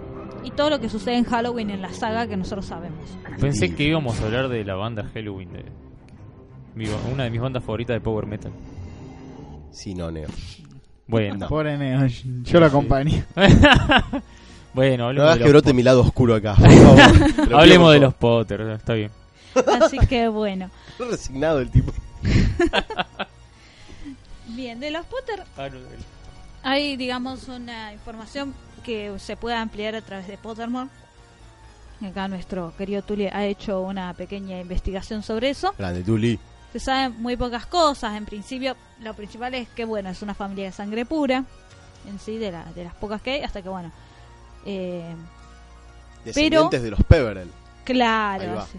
y todo lo que sucede en Halloween en la saga que nosotros sabemos. Pensé que íbamos a hablar de la banda Halloween, de una de mis bandas favoritas de Power Metal. Sí, no, Neo. Bueno, Pobre Neo, yo lo acompaño. bueno, No hablemos, hagas de que los, brote mi lado oscuro acá. por favor. Lo hablemos de los Potter, está bien. Así que bueno. Re resignado el tipo. Bien, de los Potter Ah, hay, digamos, una información que se puede ampliar a través de Pottermore. Acá nuestro querido Tully ha hecho una pequeña investigación sobre eso. Grande, Tuli. Se saben muy pocas cosas. En principio, lo principal es que, bueno, es una familia de sangre pura. En sí, de, la- de las pocas que hay. Hasta que, bueno. eh, Descendientes de los Peverell. Claro. Así,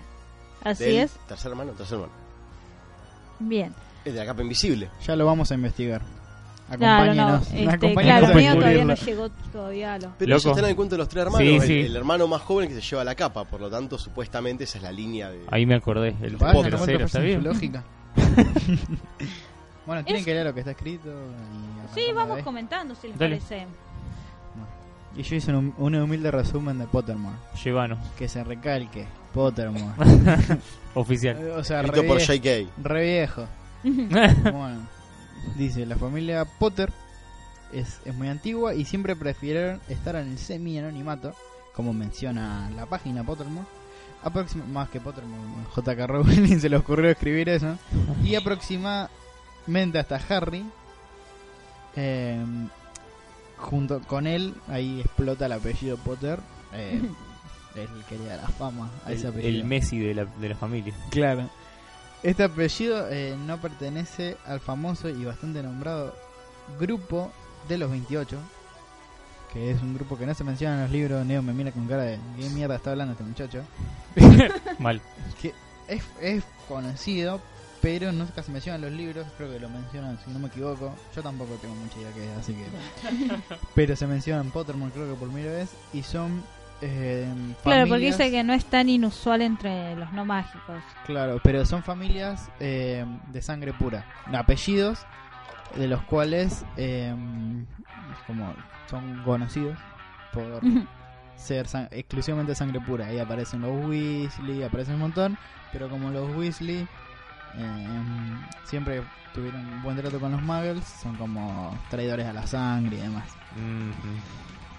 así Del es. Tercer hermano, tercer hermano. Bien. Es de la capa invisible. Ya lo vamos a investigar. Claro, no. Acompáñenos. este, acompáñenos claro, a el mío todavía no llegó todavía a los. Pero Loco. ellos están en el cuento de los tres hermanos. Sí, el, sí. el hermano más joven que se lleva la capa. Por lo tanto, supuestamente esa es la línea de. Ahí me acordé, el Vaya, tercero, ¿está bien? lógica. bueno, tienen Es- que leer lo que está escrito. y Sí, vamos ahí. comentando si les Dale. parece. Y yo hice un, un humilde resumen de Pottermore. Llévanos, Que se recalque. Pottermore. oficial. o sea, re, Escrito por vie- J.K. re viejo. Bueno, dice, la familia Potter es, es muy antigua y siempre prefirieron estar en el semi-anonimato, como menciona la página Pottermore. Aproxima- más que Pottermore, J.K. Rowling se le ocurrió escribir eso. Y aproximadamente hasta Harry, eh, junto con él, ahí explota el apellido Potter. Eh, él quería la fama a ese El, apellido. el Messi de la, de la familia. Claro. Este apellido eh, no pertenece al famoso y bastante nombrado grupo de los 28, que es un grupo que no se menciona en los libros. Neo me mira con cara de ¿qué mierda está hablando este muchacho? Mal. Que es, es conocido, pero no se menciona en los libros. Creo que lo mencionan, si no me equivoco. Yo tampoco tengo mucha idea que es, así que. pero se menciona en Pottermore, creo que por primera vez, y son. Eh, Claro, porque dice que no es tan inusual entre los no mágicos. Claro, pero son familias eh, de sangre pura, apellidos de los cuales eh, como son conocidos por ser san- exclusivamente sangre pura. Ahí aparecen los Weasley, aparecen un montón, pero como los Weasley eh, siempre tuvieron un buen trato con los Muggles, son como traidores a la sangre y demás.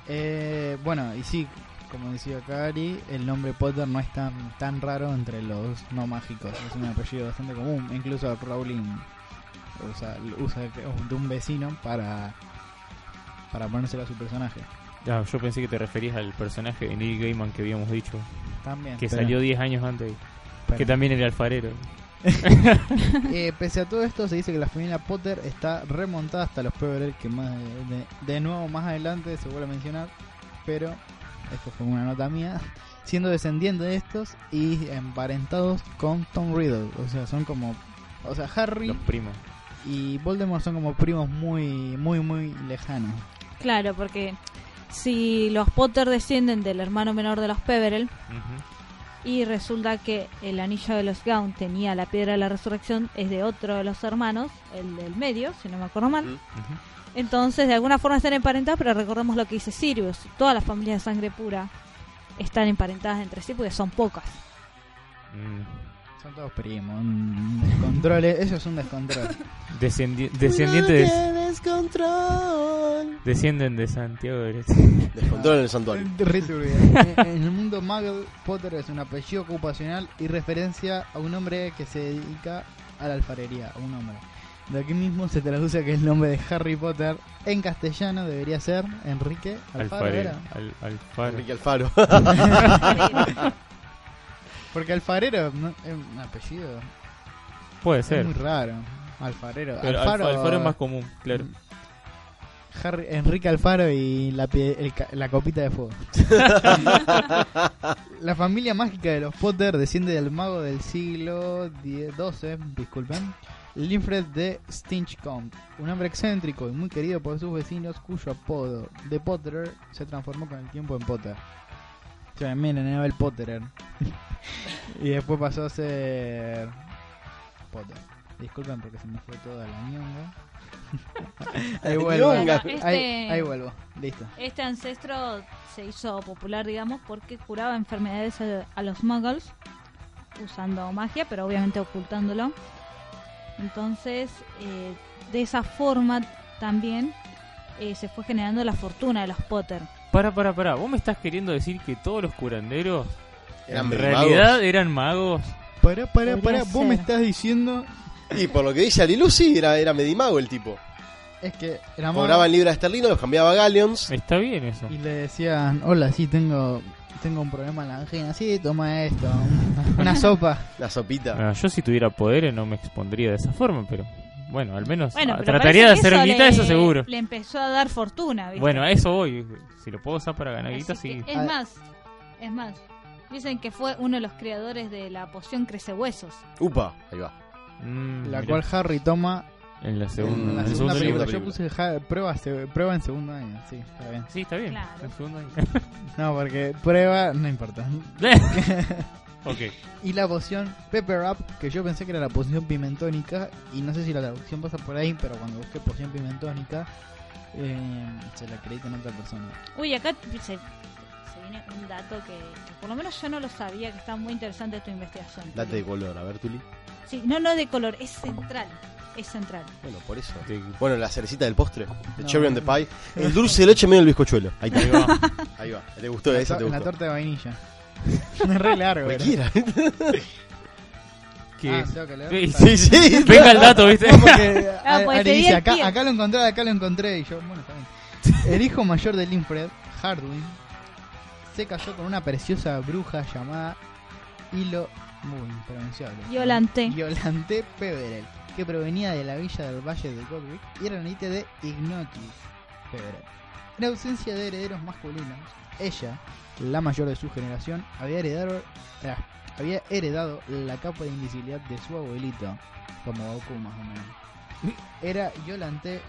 Eh, bueno, y sí, como decía Kari, el nombre Potter no es tan, tan raro entre los no mágicos. Es un apellido bastante común. Incluso Rowling usa, usa de un vecino para, para ponérselo a su personaje. Ah, yo pensé que te referías al personaje de Neil Gaiman que habíamos dicho, También. que pero- salió 10 años antes, pero- que también era alfarero. Eh, pese a todo esto, se dice que la familia Potter está remontada hasta los Peverell, que más de, de- de nuevo más adelante se vuelve a mencionar, pero esto fue una nota mía, siendo descendiente de estos y emparentados con Tom Riddle, o sea, son como, o sea, Harry Los primos. y Voldemort son como primos muy, muy, muy lejanos. Claro, porque si los Potter descienden del hermano menor de los Peverell y resulta que el anillo de los Gaun tenía la piedra de la resurrección, es de otro de los hermanos, el del medio, si no me acuerdo mal. Ujú. Entonces, de alguna forma están emparentados, pero recordemos lo que dice Sirius. Todas las familias de sangre pura están emparentadas entre sí porque son pocas. Mm. Son todos primos, un descontrol, eso es un descontrol. Descendi- descendientes descienden de Santiago del. Descontrol en el santuario. En, en el mundo Muggle, Potter es un apellido ocupacional y referencia a un hombre que se dedica a la alfarería, a un hombre. De aquí mismo se traduce que el nombre de Harry Potter en castellano debería ser Enrique Alfaro. Alfarero. era. Al, alfaro. Enrique Alfaro. Porque alfarero no, es un apellido Puede es ser. muy raro. Alfarero. Pero Alfaro, Alfa- Alfaro es más común, claro. Harry- Enrique Alfaro y la, pie- el ca- la copita de fuego. la familia mágica de los Potter desciende del mago del siglo XII, disculpen, Linfred de Stinchcombe, un hombre excéntrico y muy querido por sus vecinos cuyo apodo de Potterer se transformó con el tiempo en Potter. O sea, miren, era el Potterer. y después pasó a ser Potter. Disculpen porque se me fue toda la ñonga. ahí vuelvo. Bueno, Ahí, este- ahí vuelvo. Listo. Este ancestro se hizo popular, digamos, porque curaba enfermedades a, a los muggles usando magia, pero obviamente ocultándolo. Entonces, eh, de esa forma también eh, se fue generando la fortuna de los Potter. Para, para, para. ¿Vos me estás queriendo decir que todos los curanderos Eran en magos. realidad eran magos? Pará, pará, Podría pará. Vos me estás diciendo. Y por lo que dice Alilu, sí, era, era medimago el tipo. Es que era mago Cobraban libras esterlinas, los cambiaba a galleons. Está bien eso. Y le decían: Hola, sí, tengo tengo un problema en la angina. Sí, toma esto. Una sopa. La sopita. Ah, yo si tuviera poderes no me expondría de esa forma, pero bueno, al menos Bueno, ah, pero trataría de hacer eso guita, le- eso seguro. Le empezó a dar fortuna, ¿viste? Bueno, a eso voy. Si lo puedo usar para ganar guita, sí. que, es Ah. más, es más. Dicen que fue uno de los creadores de la poción crece huesos. Upa, ahí va. Mm, La mirá, cual Harry toma en la en segunda, en película. Yo puse ja- prueba, se- prueba en segundo año. Sí, está bien. Sí, está bien. Claro. en segundo año. No, porque prueba no importa. ok. Y la poción Pepper Up, que yo pensé que era la poción pimentónica, y no sé si la traducción pasa por ahí, pero cuando busqué poción pimentónica, eh, se la acredita en otra persona. Uy, acá se, se viene un dato que, que por lo menos yo no lo sabía, que está muy interesante tu investigación. Date de color, a ver, Tuli. Sí, no, no de color, es central. Es central. Bueno, por eso. Sí. Bueno, la cerecita del postre, the No. cherry on the pie. El dulce de leche medio el bizcochuelo. Ahí va. Ahí va. ¿Te gustó? la, Esa to- te la gustó. torta de vainilla. es re largo. Cualquiera. ¿Qué Ah, tengo que leer. Sí, sí, sí. Venga el dato, ¿viste? No, porque Ah, pues Ari el acá, lo encontré, acá lo encontré. Y yo, bueno, está bien. El hijo mayor de Linfred, Hardwin, se casó con una preciosa bruja llamada Hilo... Muy impronunciable. Yolante. Yolante Peverell, que provenía de la villa del Valle de Godric y era nieta de Ignotius Peverell. En ausencia de herederos masculinos, ella, la mayor de su generación, había heredado, ah, había heredado la capa de invisibilidad de su abuelito, como Goku más o menos. Era Yolante,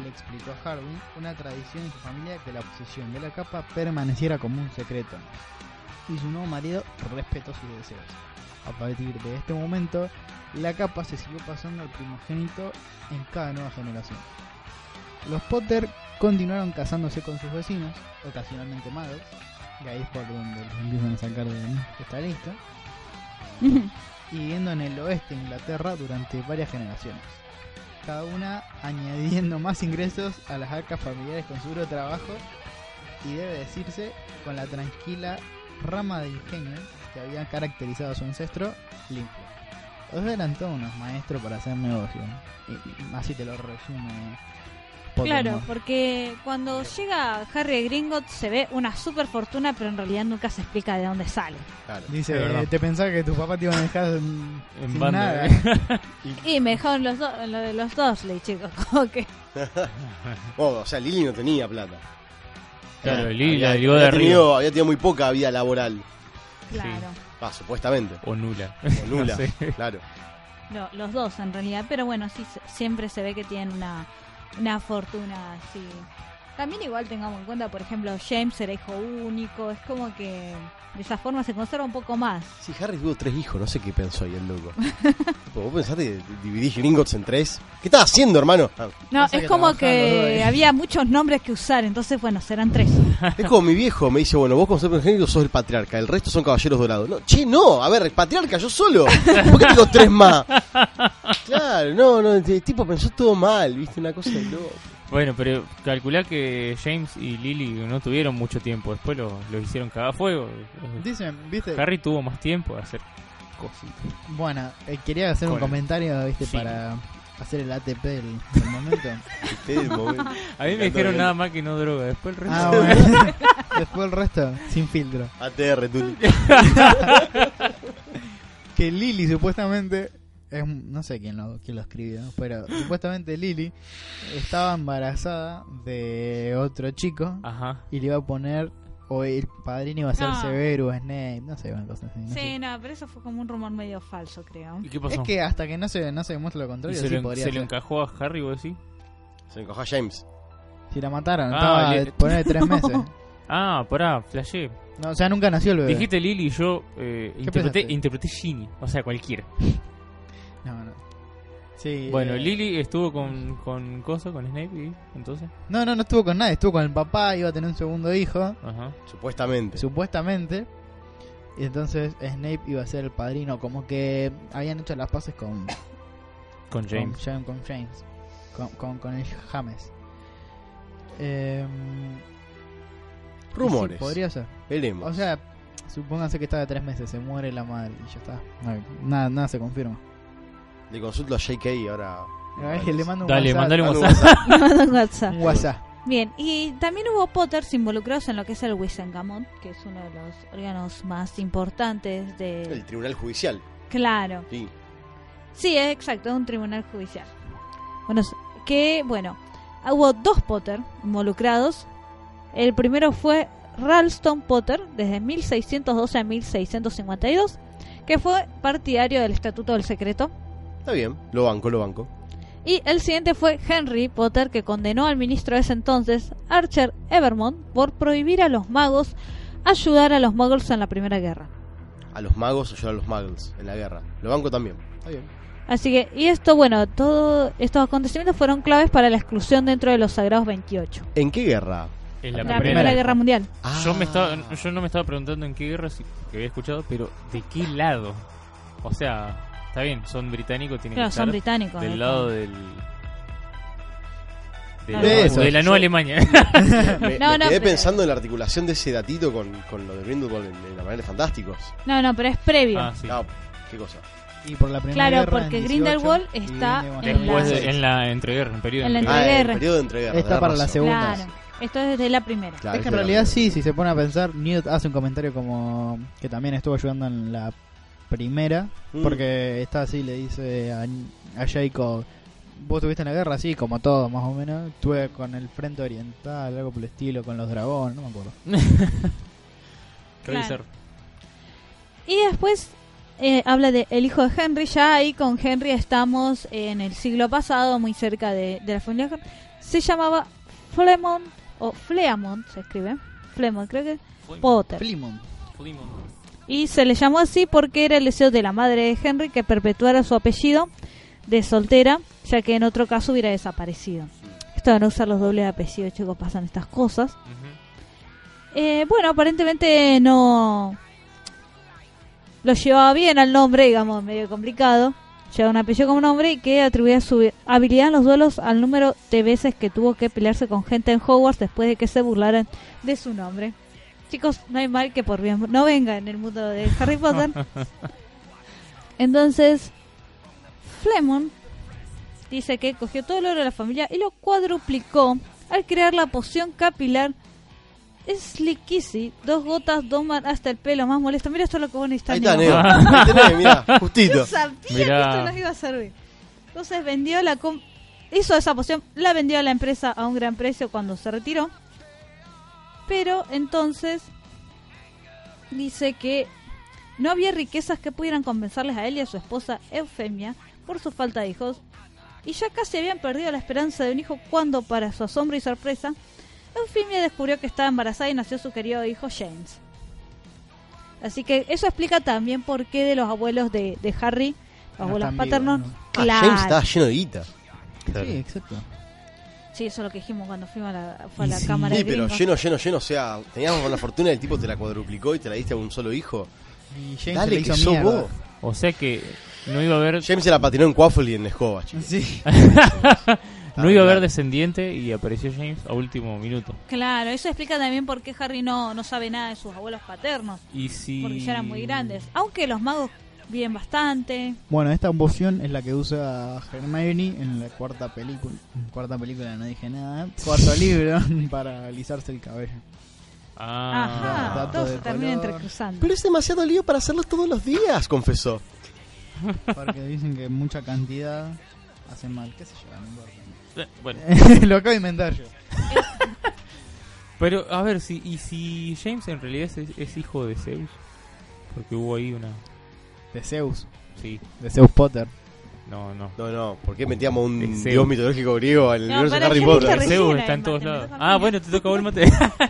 le explicó a Harwin, una tradición en su familia que la posesión de la capa permaneciera como un secreto y su nuevo marido respetó sus deseos. A partir de este momento, la capa se siguió pasando al primogénito en cada nueva generación. Los Potter continuaron casándose con sus vecinos, ocasionalmente magos, y ahí es por donde los empiezan a sacar de esta lista, y viviendo en el oeste de Inglaterra durante varias generaciones. Cada una añadiendo más ingresos a las arcas familiares con su duro trabajo y debe decirse con la tranquila rama de ingenio que había caracterizado a su ancestro, Linford. Los eran todos unos maestros para hacer negocio. Y, y así te lo resume. Claro, Pottermore. porque cuando llega Harry Gringot se ve una super fortuna, pero en realidad nunca se explica de dónde sale. Claro. Dice, verdad. te pensaba que tu papá te iba a dejar en, banda, nada. ¿eh? Y me dejaron los, do- lo de los Dursley, chicos. Como que Oh, o sea, Lily no tenía plata. Claro, Eh, Lily la había, de había arriba. tenido, había tenido muy poca vida laboral. Claro. Ah, supuestamente. O nula. O nula. No sé. Claro. No, los dos en realidad, pero bueno, sí, se- siempre se ve que tienen una, una fortuna así. También igual tengamos en cuenta, por ejemplo, James era hijo único, es como que de esa forma se conserva un poco más. Sí, Harry tuvo tres hijos, no sé qué pensó ahí el loco. Tipo, ¿Vos pensaste que dividís Gringotts en tres? ¿Qué estás haciendo, hermano? Ah, No, es que como que había muchos nombres que usar, entonces bueno, serán tres. es como mi viejo me dice, bueno, vos como ser primogénito sos el patriarca, el resto son caballeros dorados. No, che, no, a ver, el patriarca yo solo. ¿Por qué tengo tres más? Claro, no, no, el tipo pensó todo mal, viste, una cosa de loco. Bueno, pero calculá que James y Lily no tuvieron mucho tiempo. Después lo, lo hicieron cagar a fuego. Dicen, viste, Harry tuvo más tiempo de hacer cositas. bueno, eh, quería hacer un comentario, viste, Sí. para hacer el ATP del, del momento. Momento. A mí me dijeron nada más que no droga. Después el resto. ah, bueno. Después el resto, sin filtro. ATR, tú. que Lily supuestamente es un- no sé quién lo, quién lo escribió, pero supuestamente Lily estaba embarazada de otro chico Ajá. y le iba a poner, o el padrino iba a ser No. Severus Snape, no sé, una cosa así. no Sí, sé. no, pero eso fue como un rumor medio falso, creo. ¿Y qué Es pasó? que hasta que no se, no se demuestre lo ¿Y contrario, se, sí le, podría se le ser. encajó a Harry, vos decís? Se encajó a James. Si la mataron, Ah, estaba le- ponerle tres meses. Ah, pará, flashé. No, o sea, nunca nació el bebé. Dijiste Lily y yo eh, interpreté, pensaste? interpreté Ginny. O sea, cualquiera. Sí, Bueno, eh, Lily estuvo con, con Cosa, con Snape, y entonces. No, no, no estuvo con nadie, estuvo con el papá, iba a tener un segundo hijo, Ajá. Supuestamente. supuestamente. Y entonces Snape iba a ser el padrino, como que habían hecho las paces con Con James. Con, James- con James. Con, con, con el James. Eh, Rumores. sí, podría ser. Veremos. O sea, supónganse que está de tres meses, se muere la madre y ya está. No, nada, nada se confirma. Le consulto a JK ahora. Ay, le mando un Dale, WhatsApp. mandale un WhatsApp. Me mandó un WhatsApp. Un WhatsApp. Bien, y también hubo Potters involucrados en lo que es el Wisengamot, que es uno de los órganos más importantes de... El tribunal judicial. Claro. Sí. Sí, es exacto, es un tribunal judicial. Bueno, que, bueno, hubo dos Potter involucrados. El primero fue Ralston Potter, desde 1612 a 1652, que fue partidario del Estatuto del Secreto. Está bien. Lo banco, lo banco. Y el siguiente fue Henry Potter, que condenó al ministro de ese entonces, Archer Evermont, por prohibir a los magos ayudar a los muggles en la Primera Guerra. A los magos ayudar a los muggles en la guerra. Lo banco también. Está bien. Así que, y esto, bueno, todos estos acontecimientos fueron claves para la exclusión dentro de los Sagrados 28. ¿En qué guerra? Es La, la, Primera Guerra Mundial. Yo, me Ah. estaba, yo no me estaba preguntando en qué guerra sí, que había escuchado, pero ¿de qué lado? O sea, está bien, son británicos, tienen Claro, que son estar británicos. del ¿eh? lado del... De, la, eso. de la Yo- Alemania. Me, No, me no, quedé pero- pensando en la articulación de ese datito con, con lo de Grindelwald en, en Animales Fantásticos. No, no, pero es previo. ah, sí. No, qué cosa. Y por la primera Claro, guerra, porque en 18, Grindelwald está en Después la- de- en la entreguerra, en periodo En la de Ah, periodo de entreguerra. Está para la segunda. Claro, esto es desde la primera. Claro, es que en realidad sí, si se pone a pensar, Newt hace un comentario como que también estuvo ayudando en la primera, Mm. porque está así, le dice a, a Jacob, vos estuviste en la guerra, sí, como todos más o menos, estuve con el frente oriental, algo por el estilo, con los dragones, no me acuerdo. Claro. ser. Y después eh, habla de el hijo de Henry. Ya ahí con Henry estamos en el siglo pasado, muy cerca de, de la familia. Se llamaba Flemont, o Fleamont se escribe. Flemont, creo que. Potter. Y se le llamó así porque era el deseo de la madre de Henry que perpetuara su apellido de soltera, ya que en otro caso hubiera desaparecido. Esto de no usar los dobles apellidos, chicos, pasan estas cosas. Eh, bueno, aparentemente no lo llevaba bien al nombre, digamos, medio complicado. Lleva un apellido como nombre y que atribuía su habilidad en los duelos al número de veces que tuvo que pelearse con gente en Hogwarts después de que se burlaran de su nombre. Chicos, no hay mal que por bien no venga en el mundo de Harry Potter. Entonces, Flemon dice que cogió todo el oro de la familia y lo cuadruplicó al crear la poción capilar Slickissy, dos gotas doman hasta el pelo más molesto. Mira esto es lo que vos necesitas. Ahí está. Neo. Ahí tenés, mirá, justito. Yo sabía Mirá. que esto nos iba a servir. Entonces vendió la com- hizo esa poción, la vendió a la empresa a un gran precio cuando se retiró. Pero entonces dice que no había riquezas que pudieran compensarles a él y a su esposa Eufemia por su falta de hijos. Y ya casi habían perdido la esperanza de un hijo cuando, para su asombro y sorpresa, Eufemia descubrió que estaba embarazada y nació su querido hijo James. Así que eso explica también por qué de los abuelos de, de Harry, los No abuelos paternos, Ah, claro. James estaba lleno de guita. Sí, exacto. Sí, eso es lo que dijimos cuando fuimos a la, fue a Y la sí. cámara Sí, de pero lleno, lleno, lleno. O sea, teníamos una fortuna y el tipo te la cuadruplicó y te la diste a un solo hijo. Y James se que hizo sos mierda. vos. O sea que no iba a haber James se la patinó en Quaffle y en escoba, chicos. Sí. no iba a haber descendiente y apareció James a último minuto. Claro, eso explica también por qué Harry no, no sabe nada de sus abuelos paternos, Y si porque ya eran muy grandes. Aunque los magos viven bastante. Bueno, esta poción es la que usa Hermione en la cuarta película. Cuarta película, no dije nada. Cuarto libro para alisarse el cabello. Ah, Ajá, todo de se termina entrecruzando. Pero es demasiado lío para hacerlo todos los días, confesó. Porque dicen que mucha cantidad hace mal. ¿Qué? No importa. Eh, Bueno, Lo acabo de inventar yo. pero a ver, si, ¿y si James en realidad es, es hijo de Zeus? Porque hubo ahí una... De Zeus. Sí, De Zeus Potter. no, no. No, no, ¿por qué metíamos un Zeus. dios mitológico griego en el No, universo de para Harry yo Potter? Zeus está en todos me lados. Ah, bueno, te tocó el mate.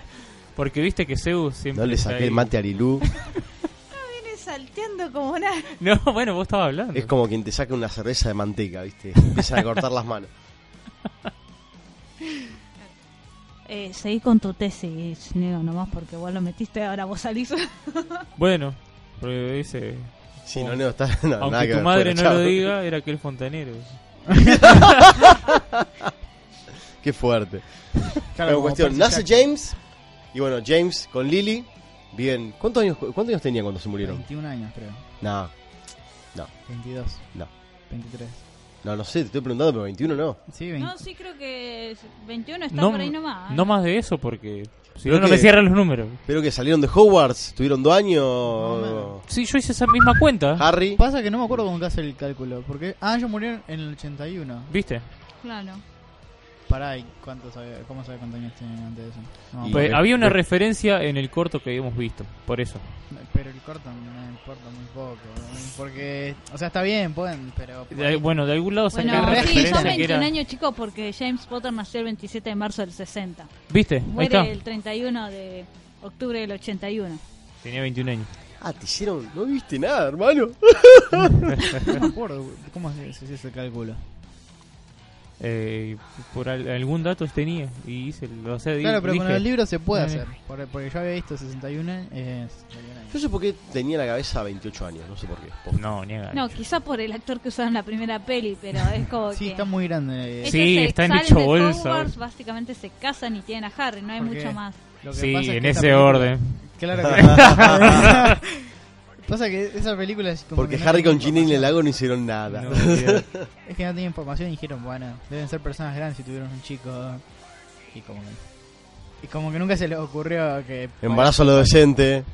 Porque viste que Zeus siempre No le está saqué ahí. el mate a Arilú. Viene salteando como una... No, bueno, vos estabas hablando. Es como quien te saca una cerveza de manteca, ¿viste? Empiezan a cortar las manos. Eh, seguí con tu tesis, Neo, nomás porque vos lo metiste, ahora vos salís. Bueno, porque dice... Sí, no, no, está. No, nada Aunque que tu ver, madre fuera, no lo chao. diga, era aquel fontanero. Qué fuerte. Claro, Pero como cuestión, nace. James. Y bueno, James con Lily. Bien. ¿Cuántos años, ¿Cuántos años tenía cuando se murieron? 21 años, creo. No, 22. No. 23. No, no sé, te estoy preguntando, pero 21 no. Sí, 20. No, sí creo que 21 está No, por ahí nomás. ¿eh? no más de eso porque... Si Pero no, no me cierran los números. Pero que salieron de Hogwarts, tuvieron dos años. Sí, yo hice esa misma cuenta. Harry. Pasa que no me acuerdo cómo hace el cálculo. Porque. Ah, ellos murieron en el 81. ¿Viste? Claro. Pará, ¿y cuánto sabe, ¿cómo sabe cuántos años tienen antes de eso? No, Pues, había una ve- referencia en el corto que habíamos visto, por eso. pero el corto me importa muy poco. Porque. O sea, está bien, pueden, pero. De- bueno, de algún lado Bueno, sacaron sí, referencia son que 21 era... años, chicos, porque James Potter nació el 27 de marzo del 60. ¿Viste? Ahí Muere está. el 31 de octubre del 81. Tenía 21 años. Ah, te hicieron. No viste nada, hermano. No me acuerdo cómo se se hace ese cálculo. Eh, por al- algún dato tenía y hice, o sea, Claro, pero con dije, el libro se puede eh, hacer. Por- Porque yo había visto 61 eh, 61 años. Yo sé por qué tenía en la cabeza 28 años, no sé por qué. Posta. No, niega. No, quizá por el actor que usaron en la primera peli, pero es como Sí, que... está muy grande. Sí, se están salen hecho bolsa. Hogwarts, básicamente se casan y tienen a Harry, no hay Porque- mucho más. Lo que Sí, pasa es en ese película- orden. Claro que. Pasa que esa película es como. Porque que no Harry con Ginny en el lago no hicieron nada. No. Es que no tenía información y dijeron, bueno, deben ser personas grandes si tuvieron un chico. Y como que. Y como que nunca se les ocurrió que. Embarazo adolescente.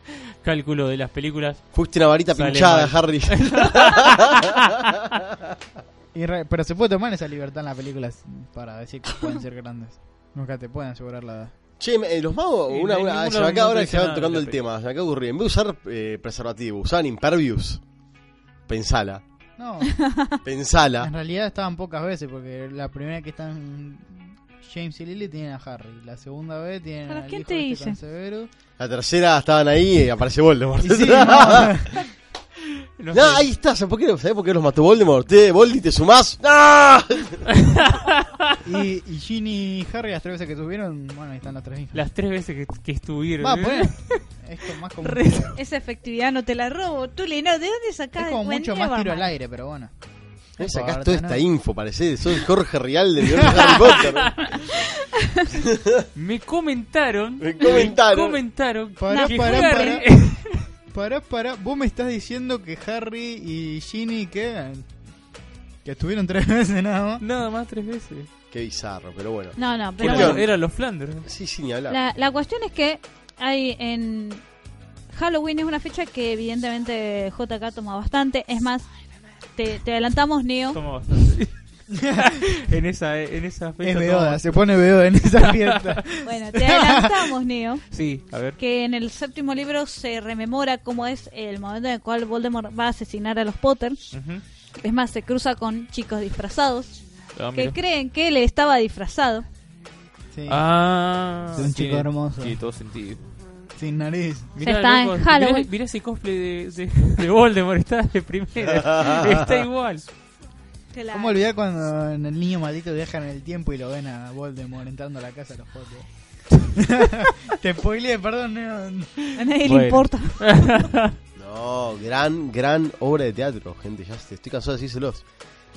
Cálculo de las películas. Fuiste una varita pinchada, mal. Harry. Y re- pero se puede tomar esa libertad en la película para decir que pueden ser grandes. Nunca te pueden asegurar la edad. Che, eh, los magos, Sí, una, una- se me acaba argumento ahora que se van tocando el tema. Se me acaba ocurrir. En vez de usar eh, preservativo, usaban impervious. Pensala. No, en Pensala. realidad estaban pocas veces porque la primera que están James y Lily tienen a Harry. La segunda vez tienen ¿Pero al quién hijo te este dice? La tercera estaban ahí y aparece Voldemort. Y sí, no, No sé. ahí está. ¿Sabes por, qué, ¿Sabés por qué los mató Voldemort? Te, Voldy, te sumás. ¡Ah! y, y Ginny y Harry, las tres veces que tuvieron, bueno, ahí están las tres hijas. Las tres veces que, que estuvieron. Va, ¿eh? pues, esto más como, Esa efectividad no te la robo. Tú, Lino, ¿de dónde sacás es como mucho más tiro al aire, pero bueno. Me sacás toda ¿no? esta info, parece. Soy Jorge universo de Harry Potter. Me comentaron. Me comentaron. comentaron Pará, que pará, Harry- Pará, pará, vos me estás diciendo que Harry y Ginny, ¿qué? Que estuvieron tres veces nada más. Nada más tres veces. Qué bizarro, pero bueno. No, no, pero bueno. Eran los Flanders. Sí, sí, ni hablar. La, la cuestión es que hay en Halloween es una fecha que evidentemente JK toma bastante. Es más, te, te adelantamos, Neo. Toma bastante. en esa en esa fecha. Es beoda, se pone beoda en esa fiesta. Bueno, te adelantamos, Neo. Sí, a ver. Que en el séptimo libro se rememora cómo es el momento en el cual Voldemort va a asesinar a los Potter. Ujú. Es más, se cruza con chicos disfrazados Ah, que creen que él estaba disfrazado. Sí, Ah, Es un chico tiene- hermoso. Tiene todo sentido. sin nariz. Mirá, está en Halloween. Mirá, mirá ese cosplay de, de, de Voldemort, está de primera. está igual. ¿Cómo olvidar cuando en el niño maldito viajan en el tiempo y lo ven a Voldemort entrando a la casa de los fotos? Te spoileé, perdón. no. A nadie Bueno. le importa. No, gran, gran obra de teatro, gente. Ya estoy cansado de decírselos.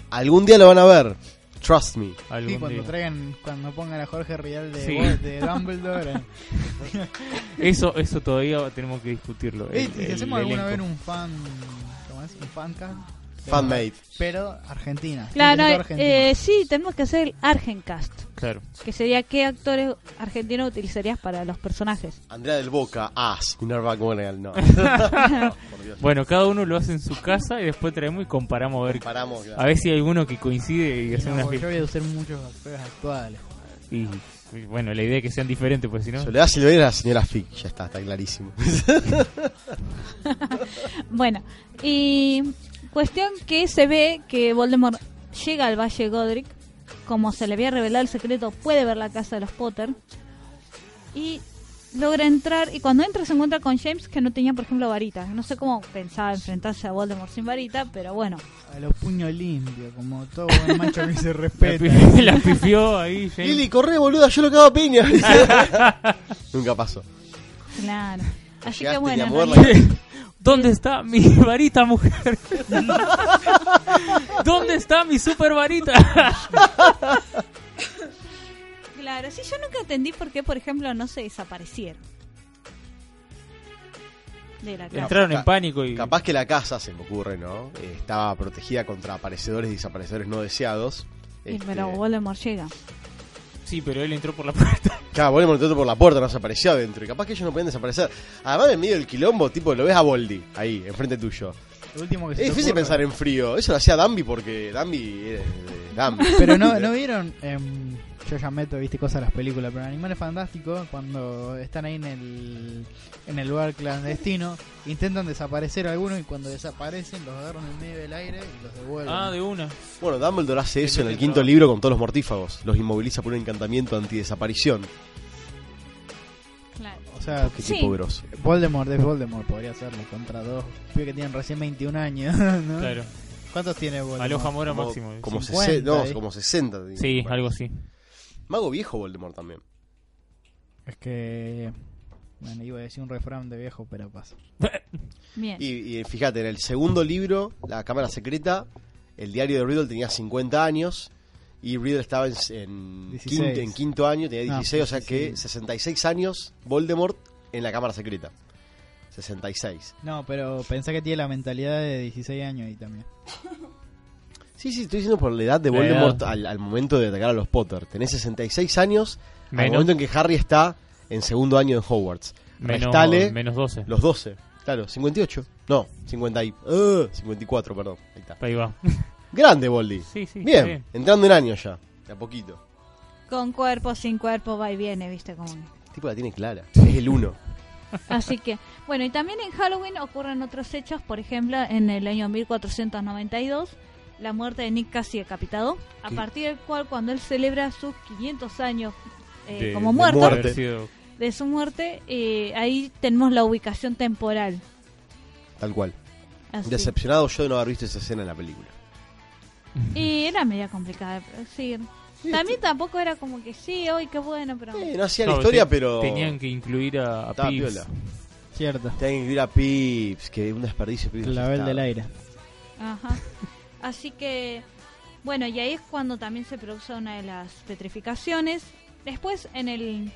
Algún día lo van a ver. Trust me. Algún Sí, cuando día. traigan, cuando pongan a Jorge Rial de, Sí. Vol- de Dumbledore. Eso, eso todavía tenemos que discutirlo. Ey, el- y si el hacemos alguna vez un fan. ¿Cómo es? Un fancast. Fanmade. Pero Argentina. Claro, no, eh, sí, tenemos que hacer el Argencast. Claro. Que sería qué actores argentinos utilizarías para los personajes. Andrea del Boca, As, Minerva Monegal, no. Por Dios. Bueno, cada uno lo hace en su casa y después traemos y comparamos a ver, Paramos, a ver si hay alguno que coincide y Y hacer no, una yo voy a usar muchos actores actuales. y, bueno, la idea es que sean diferentes, pues si no... Soledad Silveira la señora Fick, ya está, está clarísimo. Bueno, y cuestión que se ve que Voldemort llega al Valle Godric, como se le había revelado el secreto, puede ver la casa de los Potter y logra entrar y cuando entra se encuentra con James que no tenía por ejemplo varita. No sé cómo pensaba enfrentarse a Voldemort sin varita, pero bueno. A los puños limpios, como todo buen macho que se La, respeta. la pifió ahí, James. Lili, corre, boluda, yo lo cago a piña. Nunca pasó. Claro. Así Llegaste que bueno, ¿Dónde está mi varita, mujer? ¿Dónde está mi super varita? claro, sí, yo nunca entendí por qué, por ejemplo, no se desaparecieron. De la casa. Entraron en pánico y... Capaz que la casa, se me ocurre, ¿no? Eh, estaba protegida contra aparecedores y desaparecedores no deseados. Y, Este, Pero Voldemort llega. Sí, pero él entró por la puerta. Claro, Voldemort entró por la puerta, no se apareció adentro. Y capaz que ellos no pueden desaparecer. Además, en medio del quilombo, tipo, lo ves a Voldy ahí, enfrente tuyo. Lo último que se Es te difícil ocurre. pensar en frío. Eso lo hacía Dambi porque Dambi era de Dambi. Pero no, no vieron, em, yo ya meto, viste, cosas de las películas, pero en Animales Fantásticos, cuando están ahí en el, en el lugar clandestino, intentan desaparecer algunos y cuando desaparecen los agarran en medio del aire y los devuelven. Ah, de una. Bueno, Dumbledore hace eso en el quinto libro con todos los mortífagos. Los inmoviliza por un encantamiento antidesaparición. Claro. o sea, Qué Sí. tipo grosso. Voldemort es Voldemort, podría hacerlo contra dos pibes que tienen recién 21 años, ¿no? Claro. ¿Cuántos tiene Voldemort? Aloja Mora máximo. como, 50, sese- no, ¿eh? como 60. digo. Sí, Bueno. algo así. Mago viejo Voldemort también. Es que... Bueno, iba a decir un refrán de viejo, pero pasa. Bien. Y, y fíjate, en el segundo libro, La Cámara Secreta, el diario de Riddle tenía 50 años y Riddle estaba en, en 16. quinto, en quinto año, tenía Ah, 16, o sea que 16. 66 años Voldemort en la Cámara Secreta. 66. No, pero pensá que tiene la mentalidad de 16 años y también. Sí, sí, estoy diciendo por la edad de La Voldemort edad. al, al momento de atacar a los Potter. Tenés 66 años al momento en que Harry está en segundo año en Hogwarts. Menos, Restale menos 12. los 12. Claro, 58. No, 50 y, uh, 54, perdón. Ahí está. Ahí va. Grande, Voldy. Sí, sí. Bien, entrando en años ya, de a poquito. Con cuerpo, sin cuerpo, va y viene, viste como... El tipo la tiene clara, es el uno. Así que, bueno, y también en Halloween ocurren otros hechos, por ejemplo, en el año 1492, la muerte de Nick casi decapitado, a ¿Qué? partir del cual cuando él celebra sus 500 años eh, De- como de muerto, de su muerte, eh, ahí tenemos la ubicación temporal. Tal cual. Así. Decepcionado yo de no haber visto esa escena en la película. Y era media complicada de producir. También tampoco era como que sí, hoy qué bueno, pero... Eh, no hacía la No, historia, te- pero. Tenían que incluir a, a piola. Cierto. Tenían que incluir a Pips, que un desperdicio. Pips La del aire. Ajá. Así que, bueno, y ahí es cuando también se produce una de las petrificaciones. Después, en el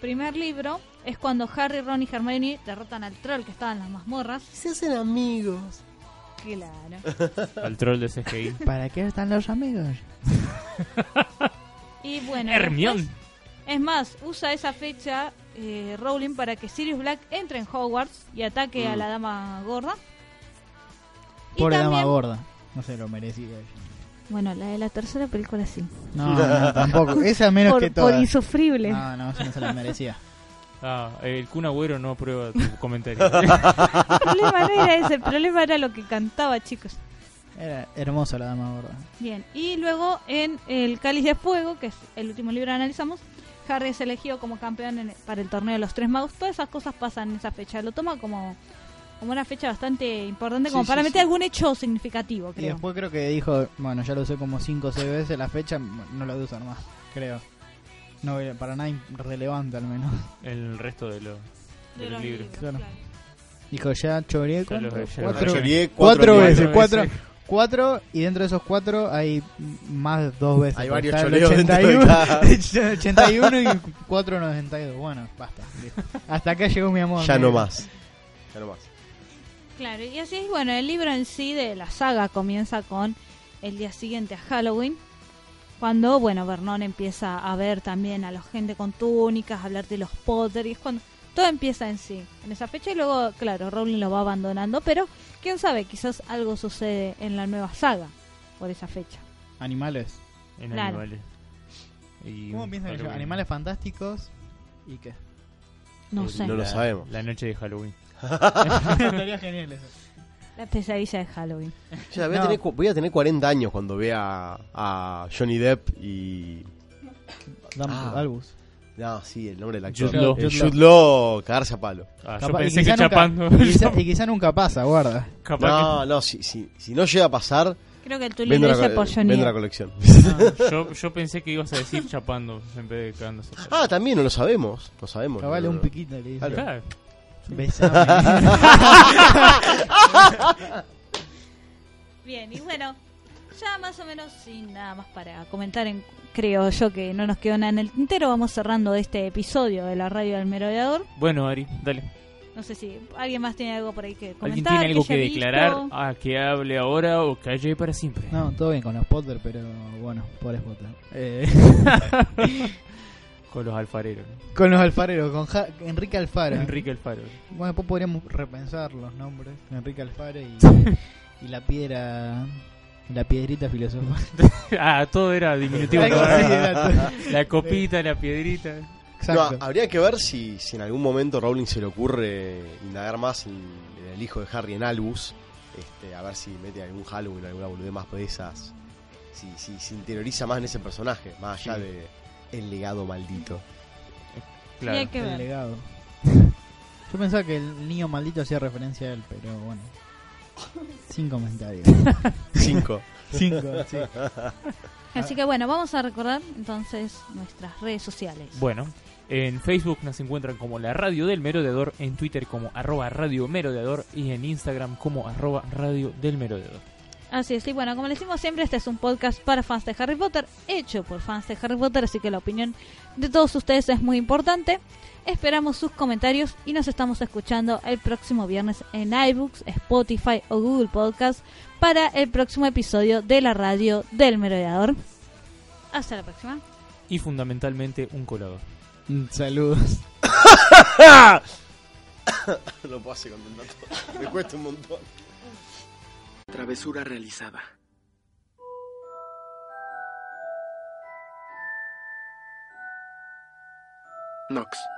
primer libro, es cuando Harry, Ron y Hermione derrotan al troll que estaba en las mazmorras. Se hacen amigos. Claro. Al troll de CGI. ¿Para qué están los amigos? Y bueno, Hermione. después- es más, usa esa fecha eh, Rowling para que Sirius Black entre en Hogwarts y ataque a Mm. la dama gorda. Y Pobre dama gorda. No se lo merecía ella. Bueno, la de la tercera película sí. No, no, tampoco. Esa menos por, que por todas. insufrible. No, no, esa no se la merecía. Ah, el Kun Agüero no aprueba tu comentario. El problema no era ese, el problema era lo que cantaba, chicos. Era hermosa la dama gorda. Bien, y luego en El Cáliz de Fuego, que es el último libro que analizamos, Harry es elegido como campeón en- para el torneo de los Tres Magos. Todas esas cosas pasan en esa fecha. Lo toma como, como una fecha bastante importante, como Sí, para sí, meter sí. algún hecho significativo, Y creo. después creo que dijo, bueno, ya lo usé como 5 o 6 veces la fecha, no la voy a usar más, creo. No, para nada relevante al menos. el resto de, lo, de De los libros. libros, Claro. claro. Dijo, ya choreé cuatro, cuatro veces. veces, Cuatro cuatro, veces. cuatro, y dentro de esos cuatro hay más de dos veces. Hay varios choreos dentro de 81, cada- 81 y 492. Bueno, basta. listo. Hasta acá llegó mi amor. Ya no más. Ya no más. Claro, y así es, bueno, el libro en sí de la saga comienza con el día siguiente a Halloween, cuando, bueno, Vernon empieza a ver también a la gente con túnicas, a hablar de los Potter, y es cuando todo empieza en sí, en esa fecha, y luego, claro, Rowling lo va abandonando, pero quién sabe, quizás algo sucede en la nueva saga por esa fecha. Animales. En Claro. animales. Y ¿Cómo piensan ellos? Halloween. Animales fantásticos y qué. No Eh, sé, no lo sabemos. La noche de Halloween. Estaría genial eso. la pesadilla de Halloween. Ya, voy, a No. tener, voy a tener 40 años cuando vea a Johnny Depp y. Ah. Albus. No, sí, el nombre del actor. Jude Law. Jude Jude Law, cagarse a palo. Ah, yo Capaz- y pensé que quizá nunca- chapando. y quizá, y quizá nunca pasa, guarda. Capaz No, no, si, si, si no llega a pasar, Creo que el tuyo vendo la, por Johnny vendo la colección. que yo, yo pensé que ibas a decir chapando en vez de cagándose. a palo. ah, también no lo sabemos. No sabemos. Cabale no, un no. piquito le dice. Claro. Claro. Besame. Bien, y bueno, ya más o menos sin nada más para comentar, en, creo yo que no nos quedó nada en el tintero, vamos cerrando este episodio de la radio del merodeador. Bueno, Ari, dale. No sé si alguien más tiene algo por ahí que comentar. ¿Alguien tiene algo que, declarar? Ah, que hable ahora o calle para siempre. no, todo bien con los Potter, pero bueno, pobres Potter. Eh, Con los alfareros. ¿no? con los alfareros, con Ja- Enrique Alfaro. Enrique Alfaro. Bueno, después podríamos repensar los nombres. Enrique Alfaro y, y la piedra. La piedrita filosofal. ah, todo era diminutivo. La copita, la piedrita. No, Exacto. habría que ver si, si en algún momento Rowling se le ocurre indagar más en, en el hijo de Harry, en Albus. Este, a ver si mete algún Halloween, alguna boludez más de esas. Si, si se interioriza más en ese personaje, más allá Sí. de el legado maldito. Claro. hay que el ver. legado. Yo pensaba que el niño maldito hacía referencia a él, pero bueno. Sin comentarios. Cinco. Cinco, sí. Así que bueno, vamos a recordar entonces nuestras redes sociales. Bueno, en Facebook nos encuentran como la Radio del Merodeador, en Twitter como arroba Radio Merodeador y en Instagram como arroba Radio del Merodeador. Así es, y bueno, como les decimos siempre, este es un podcast para fans de Harry Potter, hecho por fans de Harry Potter, así que la opinión de todos ustedes es muy importante. Esperamos sus comentarios y nos estamos escuchando el próximo viernes en iBooks, Spotify o Google Podcast para el próximo episodio de la radio del merodeador. Hasta la próxima. Y fundamentalmente un colador. Saludos. no puedo hacer con tanto. Me cuesta un montón. Travesura realizada. Nox.